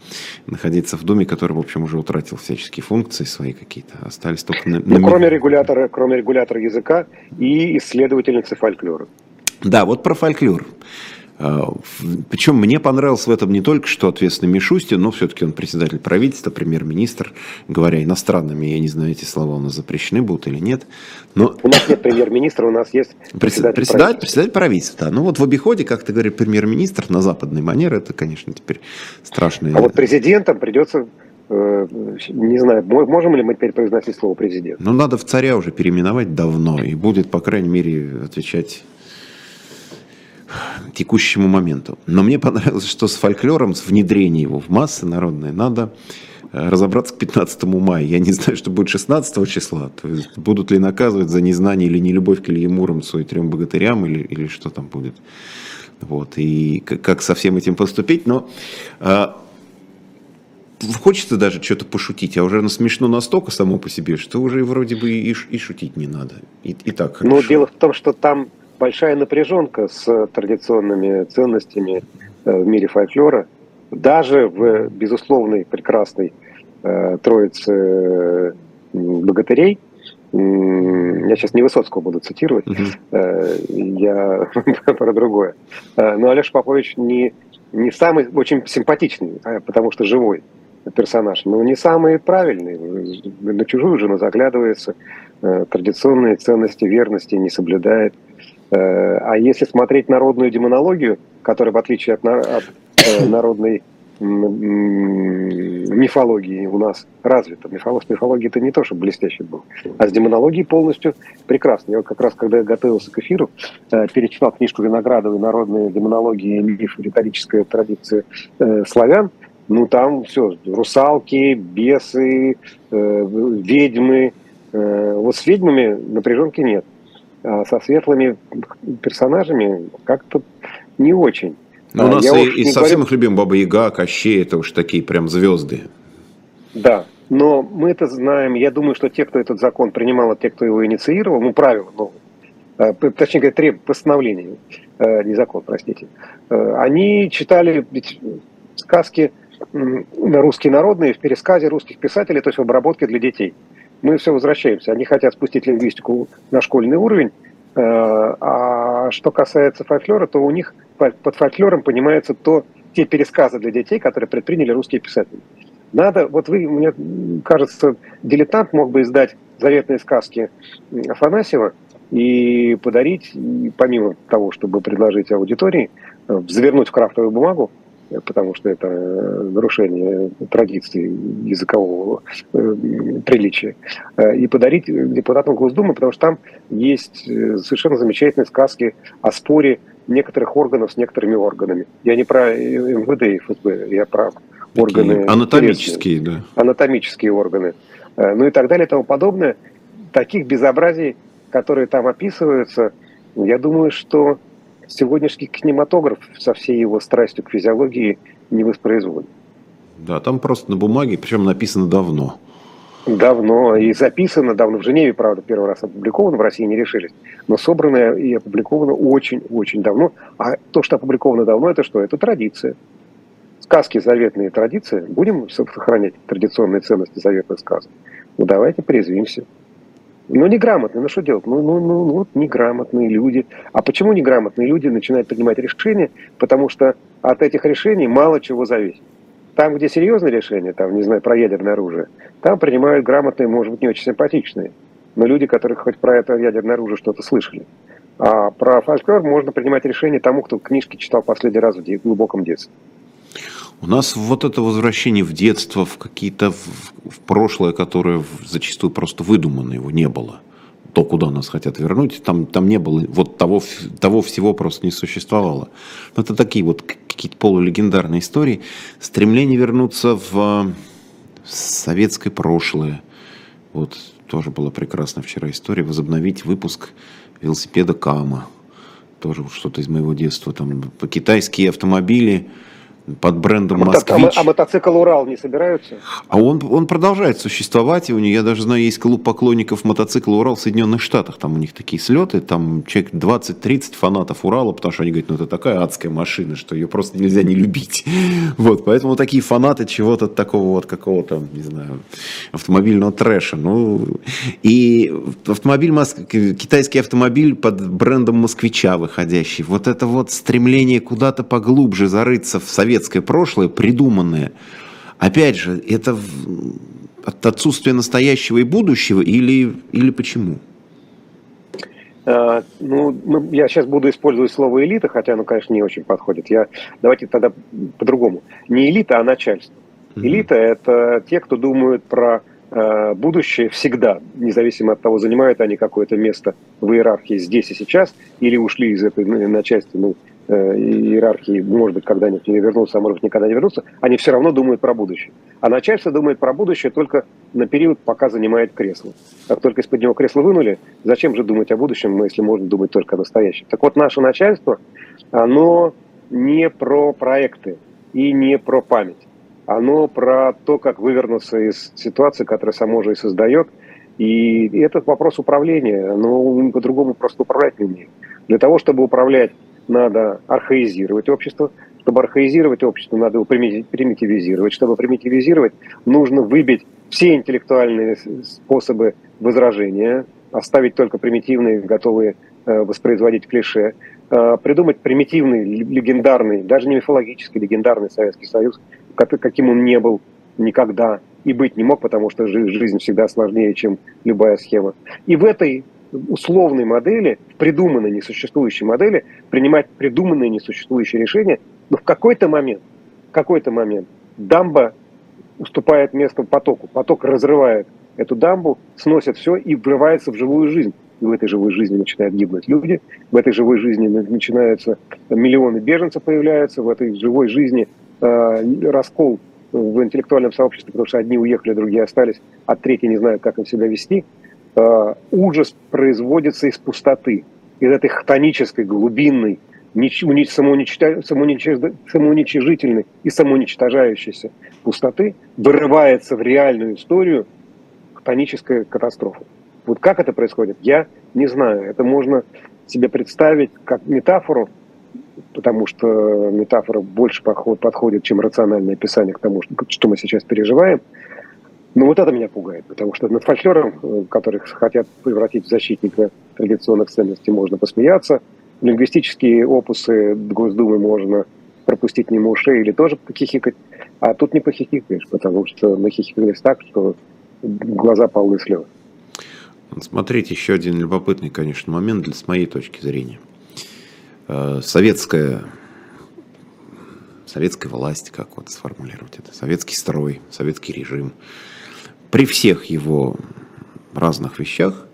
находиться в Думе, который, в общем, уже утратил всяческие функции свои какие-то, остались только на... Ну, на... кроме, регулятора, кроме регулятора языка и исследовательницы фольклора. Да, вот про фольклор. А, Причем мне понравился в этом не только что ответственный Мишустин, но все-таки он председатель правительства, премьер-министр, говоря иностранными, я не знаю, эти слова у нас запрещены будут или нет. Но... У нас нет премьер-министра, у нас есть председатель, председатель правительства. Председатель правительства, да. Ну вот в обиходе, как ты говоришь, премьер-министр на западной манере, это, конечно, теперь страшно. А вот президентом придется э, не знаю, можем ли мы теперь произносить слово президент? Ну, надо в царя уже переименовать давно, и будет, по крайней мере, отвечать текущему моменту. Но мне понравилось, что с фольклором, с внедрением его в массы народные, надо разобраться к 15 мая. Я не знаю, что будет 16 числа. То есть, будут ли наказывать за незнание или нелюбовь к Илье Муромцу и трем богатырям, или, или что там будет. Вот. И как со всем этим поступить. Но а, хочется даже что-то пошутить, а уже оно смешно настолько само по себе, что уже вроде бы и, и шутить не надо. И, и так хорошо. Но дело в том, что там большая напряженка с традиционными ценностями э, в мире фольклора. Даже в безусловной прекрасной э, троице э, богатырей, я сейчас не Высоцкого буду цитировать, uh-huh. я про другое. Но Алеша Попович не, не самый очень симпатичный, а потому что живой персонаж, но не самый правильный. На чужую жену заглядывается, традиционные ценности верности не соблюдает. Э, а если смотреть народную демонологию, которая, в отличие от, от э, народной мифологии у нас развита. Мифология, мифология это не то, что блестящий был. А с демонологией полностью прекрасно. Я как раз, когда я готовился к эфиру, э, перечитал книжку Виноградовой «Народные демонологии, миф, риторическая традиция славян», ну там все, русалки, бесы, ведьмы. Вот с ведьмами напряженки нет. А со светлыми персонажами как-то не очень. Но ну, у а, нас Я и, и совсем говорю... их любим Баба Яга, Кощей, это уж такие прям звезды. Да, но мы это знаем. Я думаю, что те, кто этот закон принимал, а те, кто его инициировал, ну, правила новые, ну, точнее говоря, треб постановления, не закон, простите, они читали ведь сказки русские народные в пересказе русских писателей, то есть в обработке для детей мы все возвращаемся. Они хотят спустить лингвистику на школьный уровень. Э, а что касается фольклора, то у них под фольклором понимается то, те пересказы для детей, которые предприняли русские писатели. Надо, вот вы, мне кажется, дилетант мог бы издать заветные сказки Афанасьева и подарить, помимо того, чтобы предложить аудитории, э, завернуть в крафтовую бумагу потому что это э, нарушение традиций языкового э, приличия, э, и подарить депутатам Госдумы, потому что там есть совершенно замечательные сказки о споре некоторых органов с некоторыми органами. Я не про МВД и ФСБ, я про органы... Анатомические, да. Анатомические органы. Ну и так далее и тому подобное. Таких безобразий, которые там описываются, я думаю, что сегодняшний кинематограф со всей его страстью к физиологии не воспроизводит. Да, там просто на бумаге, причем написано давно. Давно, и записано давно. В Женеве, правда, первый раз опубликовано, в России не решились. Но собрано и опубликовано очень-очень давно. А то, что опубликовано давно, это что? Это традиция. Сказки заветные традиции. Будем сохранять традиционные ценности заветных сказок? Ну, давайте призвимся. Ну, неграмотные, ну что делать? Ну, ну, ну, ну, вот неграмотные люди. А почему неграмотные люди начинают принимать решения? Потому что от этих решений мало чего зависит. Там, где серьезные решения, там, не знаю, про ядерное оружие, там принимают грамотные, может быть, не очень симпатичные, но люди, которые хоть про это ядерное оружие что-то слышали. А про фольклор можно принимать решение тому, кто книжки читал последний раз в глубоком детстве. У нас вот это возвращение в детство, в какие-то в, в прошлое, которое зачастую просто выдумано, его не было. То, куда нас хотят вернуть, там, там не было, вот того, того всего просто не существовало. Это такие вот какие-то полулегендарные истории. Стремление вернуться в, в советское прошлое. Вот тоже была прекрасная вчера история. Возобновить выпуск велосипеда Кама. Тоже что-то из моего детства. Там китайские автомобили, под брендом а «Москвич». А, мотоцикл «Урал» не собираются? А он, он продолжает существовать, и у них, я даже знаю, есть клуб поклонников мотоцикла «Урал» в Соединенных Штатах, там у них такие слеты, там человек 20-30 фанатов «Урала», потому что они говорят, ну это такая адская машина, что ее просто нельзя не любить. Вот, поэтому такие фанаты чего-то такого вот какого-то, не знаю, автомобильного трэша. Ну, и автомобиль, китайский автомобиль под брендом «Москвича» выходящий, вот это вот стремление куда-то поглубже зарыться в совет советское прошлое, придуманное, опять же, это от отсутствия настоящего и будущего или, или почему? Uh, ну, я сейчас буду использовать слово элита, хотя оно, конечно, не очень подходит. Я, давайте тогда по-другому. Не элита, а начальство. Mm-hmm. Элита – это те, кто думают про э, будущее всегда, независимо от того, занимают они какое-то место в иерархии здесь и сейчас, или ушли из этой ну, начальственной э, иерархии, может быть, когда-нибудь не вернутся, а может быть, никогда не вернутся, они все равно думают про будущее. А начальство думает про будущее только на период, пока занимает кресло. Как только из-под него кресло вынули, зачем же думать о будущем, если можно думать только о настоящем? Так вот, наше начальство, оно не про проекты и не про память. Оно про то, как вывернуться из ситуации, которая само же и создает. И этот вопрос управления, но по-другому просто управлять не умеет. Для того, чтобы управлять, надо архаизировать общество. Чтобы архаизировать общество, надо его примитивизировать. Чтобы примитивизировать, нужно выбить все интеллектуальные способы возражения, оставить только примитивные, готовые э, воспроизводить клише, э, придумать примитивный, легендарный, даже не мифологический, легендарный Советский Союз, каким он не был никогда и быть не мог, потому что жизнь всегда сложнее, чем любая схема. И в этой условной модели, придуманной несуществующей модели, принимать придуманные несуществующие решения, но в какой-то момент, в какой-то момент дамба уступает место потоку. Поток разрывает эту дамбу, сносит все и врывается в живую жизнь. И в этой живой жизни начинают гибнуть люди, в этой живой жизни начинаются миллионы беженцев появляются, в этой живой жизни э, раскол в интеллектуальном сообществе, потому что одни уехали, другие остались, а третьи не знают, как им себя вести. Э, ужас производится из пустоты, из этой хтонической, глубинной, самоуничижительной и самоуничтожающейся пустоты вырывается в реальную историю хтоническая катастрофа. Вот как это происходит, я не знаю. Это можно себе представить как метафору, потому что метафора больше подходит, чем рациональное описание к тому, что мы сейчас переживаем. Но вот это меня пугает, потому что над фольклором, э, которых хотят превратить в защитника традиционных ценностей, можно посмеяться. Лингвистические опусы Госдумы можно пропустить мимо ушей или тоже похихикать. А тут не похихикаешь, потому что мы хихикались так, что глаза полны слез. Смотрите, еще один любопытный, конечно, момент для, с моей точки зрения. Э, советская, советская власть, как вот сформулировать это, советский строй, советский режим – при всех его разных вещах,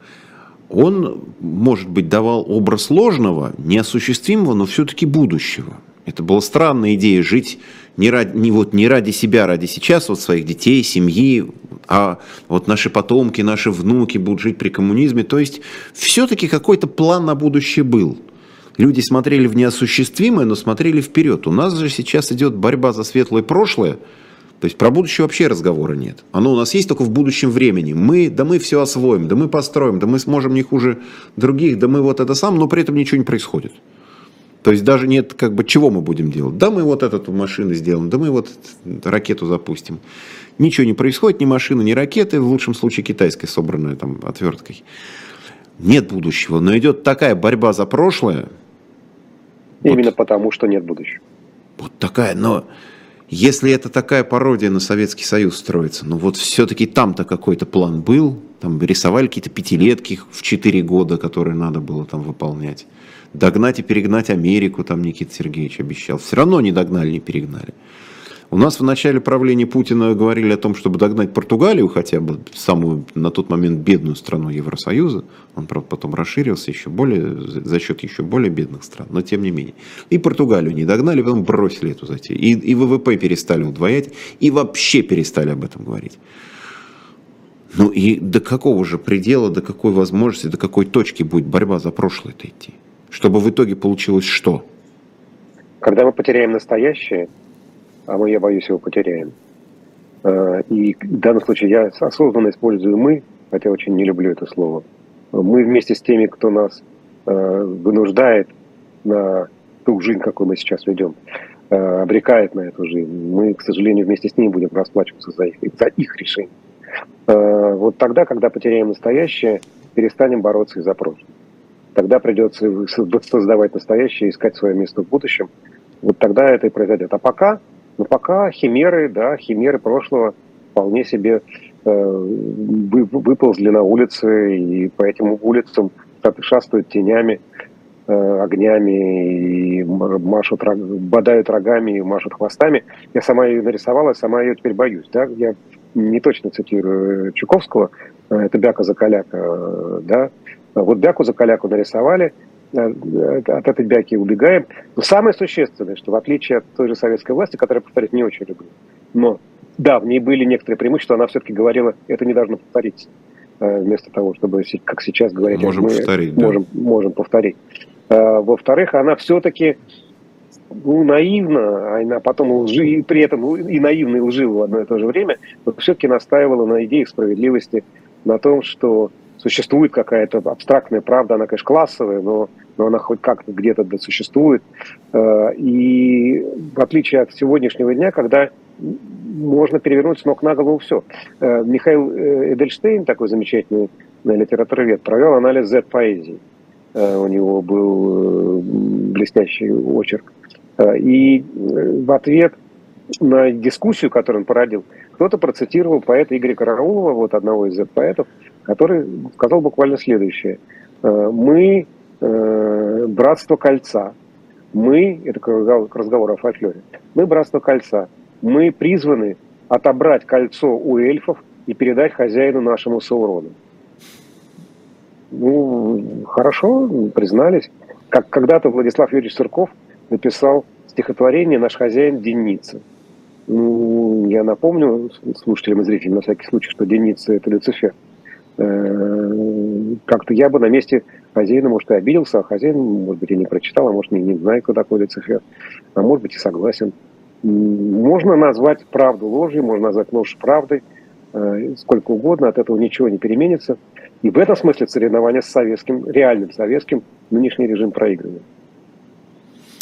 он, может быть, давал образ ложного, неосуществимого, но все-таки будущего. Это была странная идея жить не ради, не, вот, не ради себя, ради сейчас, вот своих детей, семьи, а вот наши потомки, наши внуки будут жить при коммунизме. То есть все-таки какой-то план на будущее был. Люди смотрели в неосуществимое, но смотрели вперед. У нас же сейчас идет борьба за светлое прошлое – то есть про будущее вообще разговора нет. Оно у нас есть только в будущем времени. Мы, да мы все освоим, да мы построим, да мы сможем не хуже других, да мы вот это сам, но при этом ничего не происходит. То есть даже нет, как бы, чего мы будем делать. Да мы вот эту машину сделаем, да мы вот ракету запустим. Ничего не происходит, ни машины, ни ракеты, в лучшем случае китайской, собранной там отверткой. Нет будущего, но идет такая борьба за прошлое. Именно вот, потому, что нет будущего. Вот такая, но если это такая пародия на Советский Союз строится, ну вот все-таки там-то какой-то план был, там рисовали какие-то пятилетки в четыре года, которые надо было там выполнять. Догнать и перегнать Америку, там Никита Сергеевич обещал. Все равно не догнали, не перегнали. У нас в начале правления Путина говорили о том, чтобы догнать Португалию, хотя бы самую на тот момент бедную страну Евросоюза. Он, правда, потом расширился еще более, за счет еще более бедных стран, но тем не менее. И Португалию не догнали, потом бросили эту затею. И, и ВВП перестали удвоять, и вообще перестали об этом говорить. Ну и до какого же предела, до какой возможности, до какой точки будет борьба за прошлое-то идти? Чтобы в итоге получилось что? Когда мы потеряем настоящее, а мы, я боюсь, его потеряем. А, и в данном случае я осознанно использую «мы», хотя очень не люблю это слово. Мы вместе с теми, кто нас а, вынуждает на ту жизнь, какую мы сейчас ведем, а, обрекает на эту жизнь, мы, к сожалению, вместе с ними будем расплачиваться за их, за их решение. Вот тогда, когда потеряем настоящее, перестанем бороться и за прошлое. Тогда придется создавать настоящее, искать свое место в будущем. Вот тогда это и произойдет. А пока но пока химеры, да, химеры прошлого вполне себе э, выползли на улицы, и по этим улицам шастают тенями, э, огнями, и машут, бодают рогами и машут хвостами. Я сама ее нарисовала, сама ее теперь боюсь. Да? Я не точно цитирую Чуковского, э, это Бяка за каляка, э, да. Вот Бяку за каляку нарисовали, от этой бяки убегаем. Но самое существенное, что в отличие от той же советской власти, которая, повторять, не очень люблю, но да, в ней были некоторые преимущества, она все-таки говорила, это не должно повториться. Вместо того, чтобы, как сейчас говорить, можем мы повторить, можем, да. можем повторить. Во-вторых, она все-таки ну, наивно, а потом лжи, и при этом и наивно, и лживо в одно и то же время, но все-таки настаивала на идее справедливости, на том, что существует какая-то абстрактная правда, она, конечно, классовая, но, но она хоть как-то где-то да, существует. Э, и в отличие от сегодняшнего дня, когда можно перевернуть с ног на голову все. Э, Михаил э, Эдельштейн, такой замечательный литературовед, провел анализ Z-поэзии. У него был блестящий очерк. И в ответ на дискуссию, которую он породил, кто-то процитировал поэта Игоря Караулова, вот одного из Z-поэтов, который сказал буквально следующее. «Э, мы э, братство кольца. Мы, это к разговору о фольклоре, мы братство кольца. Мы призваны отобрать кольцо у эльфов и передать хозяину нашему Саурону. Ну, хорошо, признались. Как когда-то Владислав Юрьевич Сурков написал стихотворение «Наш хозяин Деница». Ну, я напомню слушателям и зрителям на всякий случай, что Деница – это Люцифер. Э, как-то я бы на месте хозяина, может, и обиделся, а хозяин, может быть, и не прочитал, а может, не, не знает, кто такой Люцифер, а может быть, и согласен. Можно назвать правду ложью, можно назвать ложь правдой, э, сколько угодно, от этого ничего не переменится. И в этом смысле соревнования с советским, реальным советским, нынешний режим проигрывает.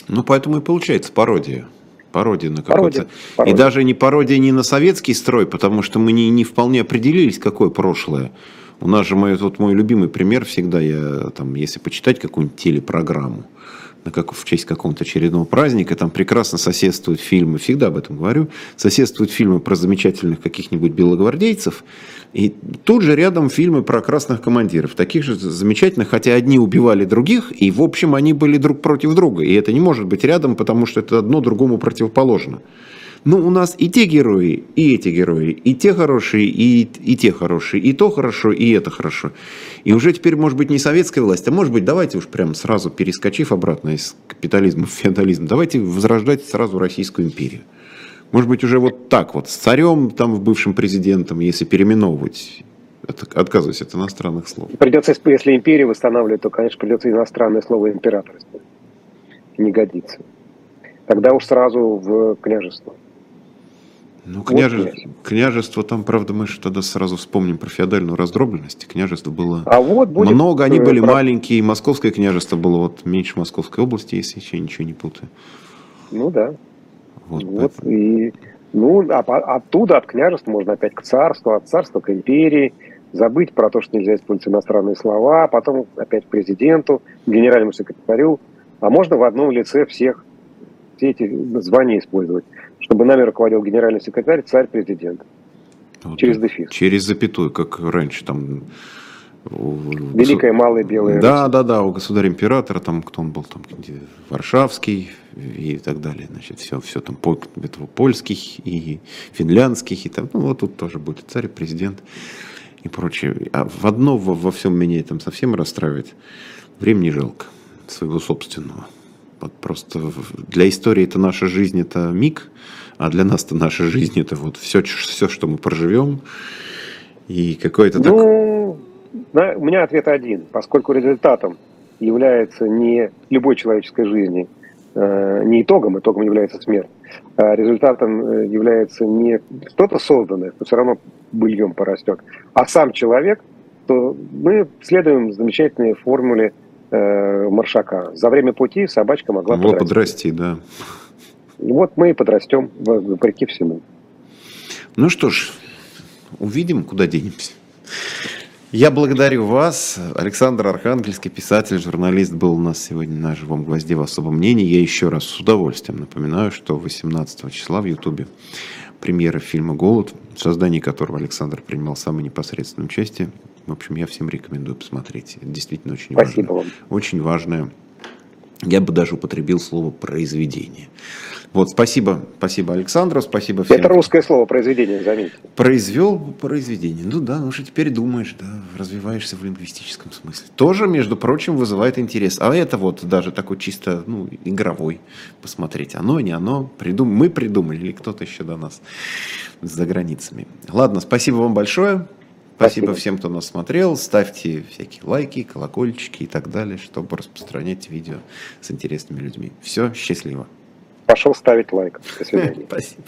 Ну, поэтому и получается пародия. Пародия на какой-то. И даже не пародия не на советский строй, потому что мы не, не вполне определились, какое прошлое. У нас же мой, вот мой любимый пример всегда, я там, если почитать какую-нибудь телепрограмму, как, в честь какого-то очередного праздника, там прекрасно соседствуют фильмы, всегда об этом говорю, соседствуют фильмы про замечательных каких-нибудь белогвардейцев, и тут же рядом фильмы про красных командиров, таких же замечательных, хотя одни убивали других, и в общем они были друг против друга, и это не может быть рядом, потому что это одно другому противоположно. Ну, у нас и те герои, и эти герои, и те хорошие, и, и те хорошие, и то хорошо, и это хорошо. И уже теперь, может быть, не советская власть, а может быть, давайте уж прям сразу перескочив обратно из капитализма в феодализм, давайте возрождать сразу Российскую империю. Может быть, уже вот так вот, с царем, там, бывшим президентом, если переименовывать, отказываясь от иностранных слов. Придется, если империю восстанавливать, то, конечно, придется иностранное слово император Не годится. Тогда уж сразу в княжество. Ну, княже... вот княжество, там, правда, мы же тогда сразу вспомним про феодальную раздробленность. Княжество было а вот будет много, они были про... маленькие. Московское княжество было вот меньше Московской области, если еще ничего не путаю. Ну да. Вот, вот и ну, а оттуда, от княжества, можно опять к царству, от царства к империи, забыть про то, что нельзя использовать иностранные слова, а потом опять к президенту, генеральному секретарю, а можно в одном лице всех все эти звания использовать чтобы нами руководил генеральный секретарь, царь-президент. Вот, через дефис. Через запятую, как раньше там. Великая, малая, белая. Да, Русь. да, да, у государя-императора, там, кто он был, там, Варшавский и так далее. Значит, все, все там, этого, польских и финляндских, и там, ну, вот тут тоже будет царь, президент и прочее. А в одно во, во всем меня там совсем расстраивает. Времени жалко своего собственного. Просто для истории это наша жизнь, это миг, а для нас это наша жизнь, это вот все, все что мы проживем. И какой-то ну, так... у меня ответ один. Поскольку результатом является не любой человеческой жизни, э, не итогом, итогом является смерть, а результатом э, является не что-то созданное, что все равно быльем порастет, а сам человек, то мы следуем замечательной формуле э, маршака. За время пути собачка могла подрасти. подрасти, да. Вот мы и подрастем, вопреки всему. Ну что ж, увидим, куда денемся. Я благодарю вас. Александр Архангельский, писатель, журналист, был у нас сегодня на «Живом гвозде» в особом мнении. Я еще раз с удовольствием напоминаю, что 18 числа в Ютубе премьера фильма «Голод», в создании которого Александр принимал самое непосредственное участие. В общем, я всем рекомендую посмотреть. Это действительно очень Спасибо важно. Вам. Очень важное. Я бы даже употребил слово «произведение». Вот, спасибо, спасибо Александру, спасибо всем. Это русское слово произведение, заметьте. Произвел произведение. Ну да, ну уже теперь думаешь, да, развиваешься в лингвистическом смысле. Тоже, между прочим, вызывает интерес. А это вот даже такой чисто, ну, игровой посмотреть. Оно, не оно, придум... мы придумали или кто-то еще до нас за границами. Ладно, спасибо вам большое. Спасибо, Спасибо всем, кто нас смотрел. Ставьте всякие лайки, колокольчики и так далее, чтобы распространять видео с интересными людьми. Все, счастливо. Пошел ставить лайк. До свидания. Спасибо.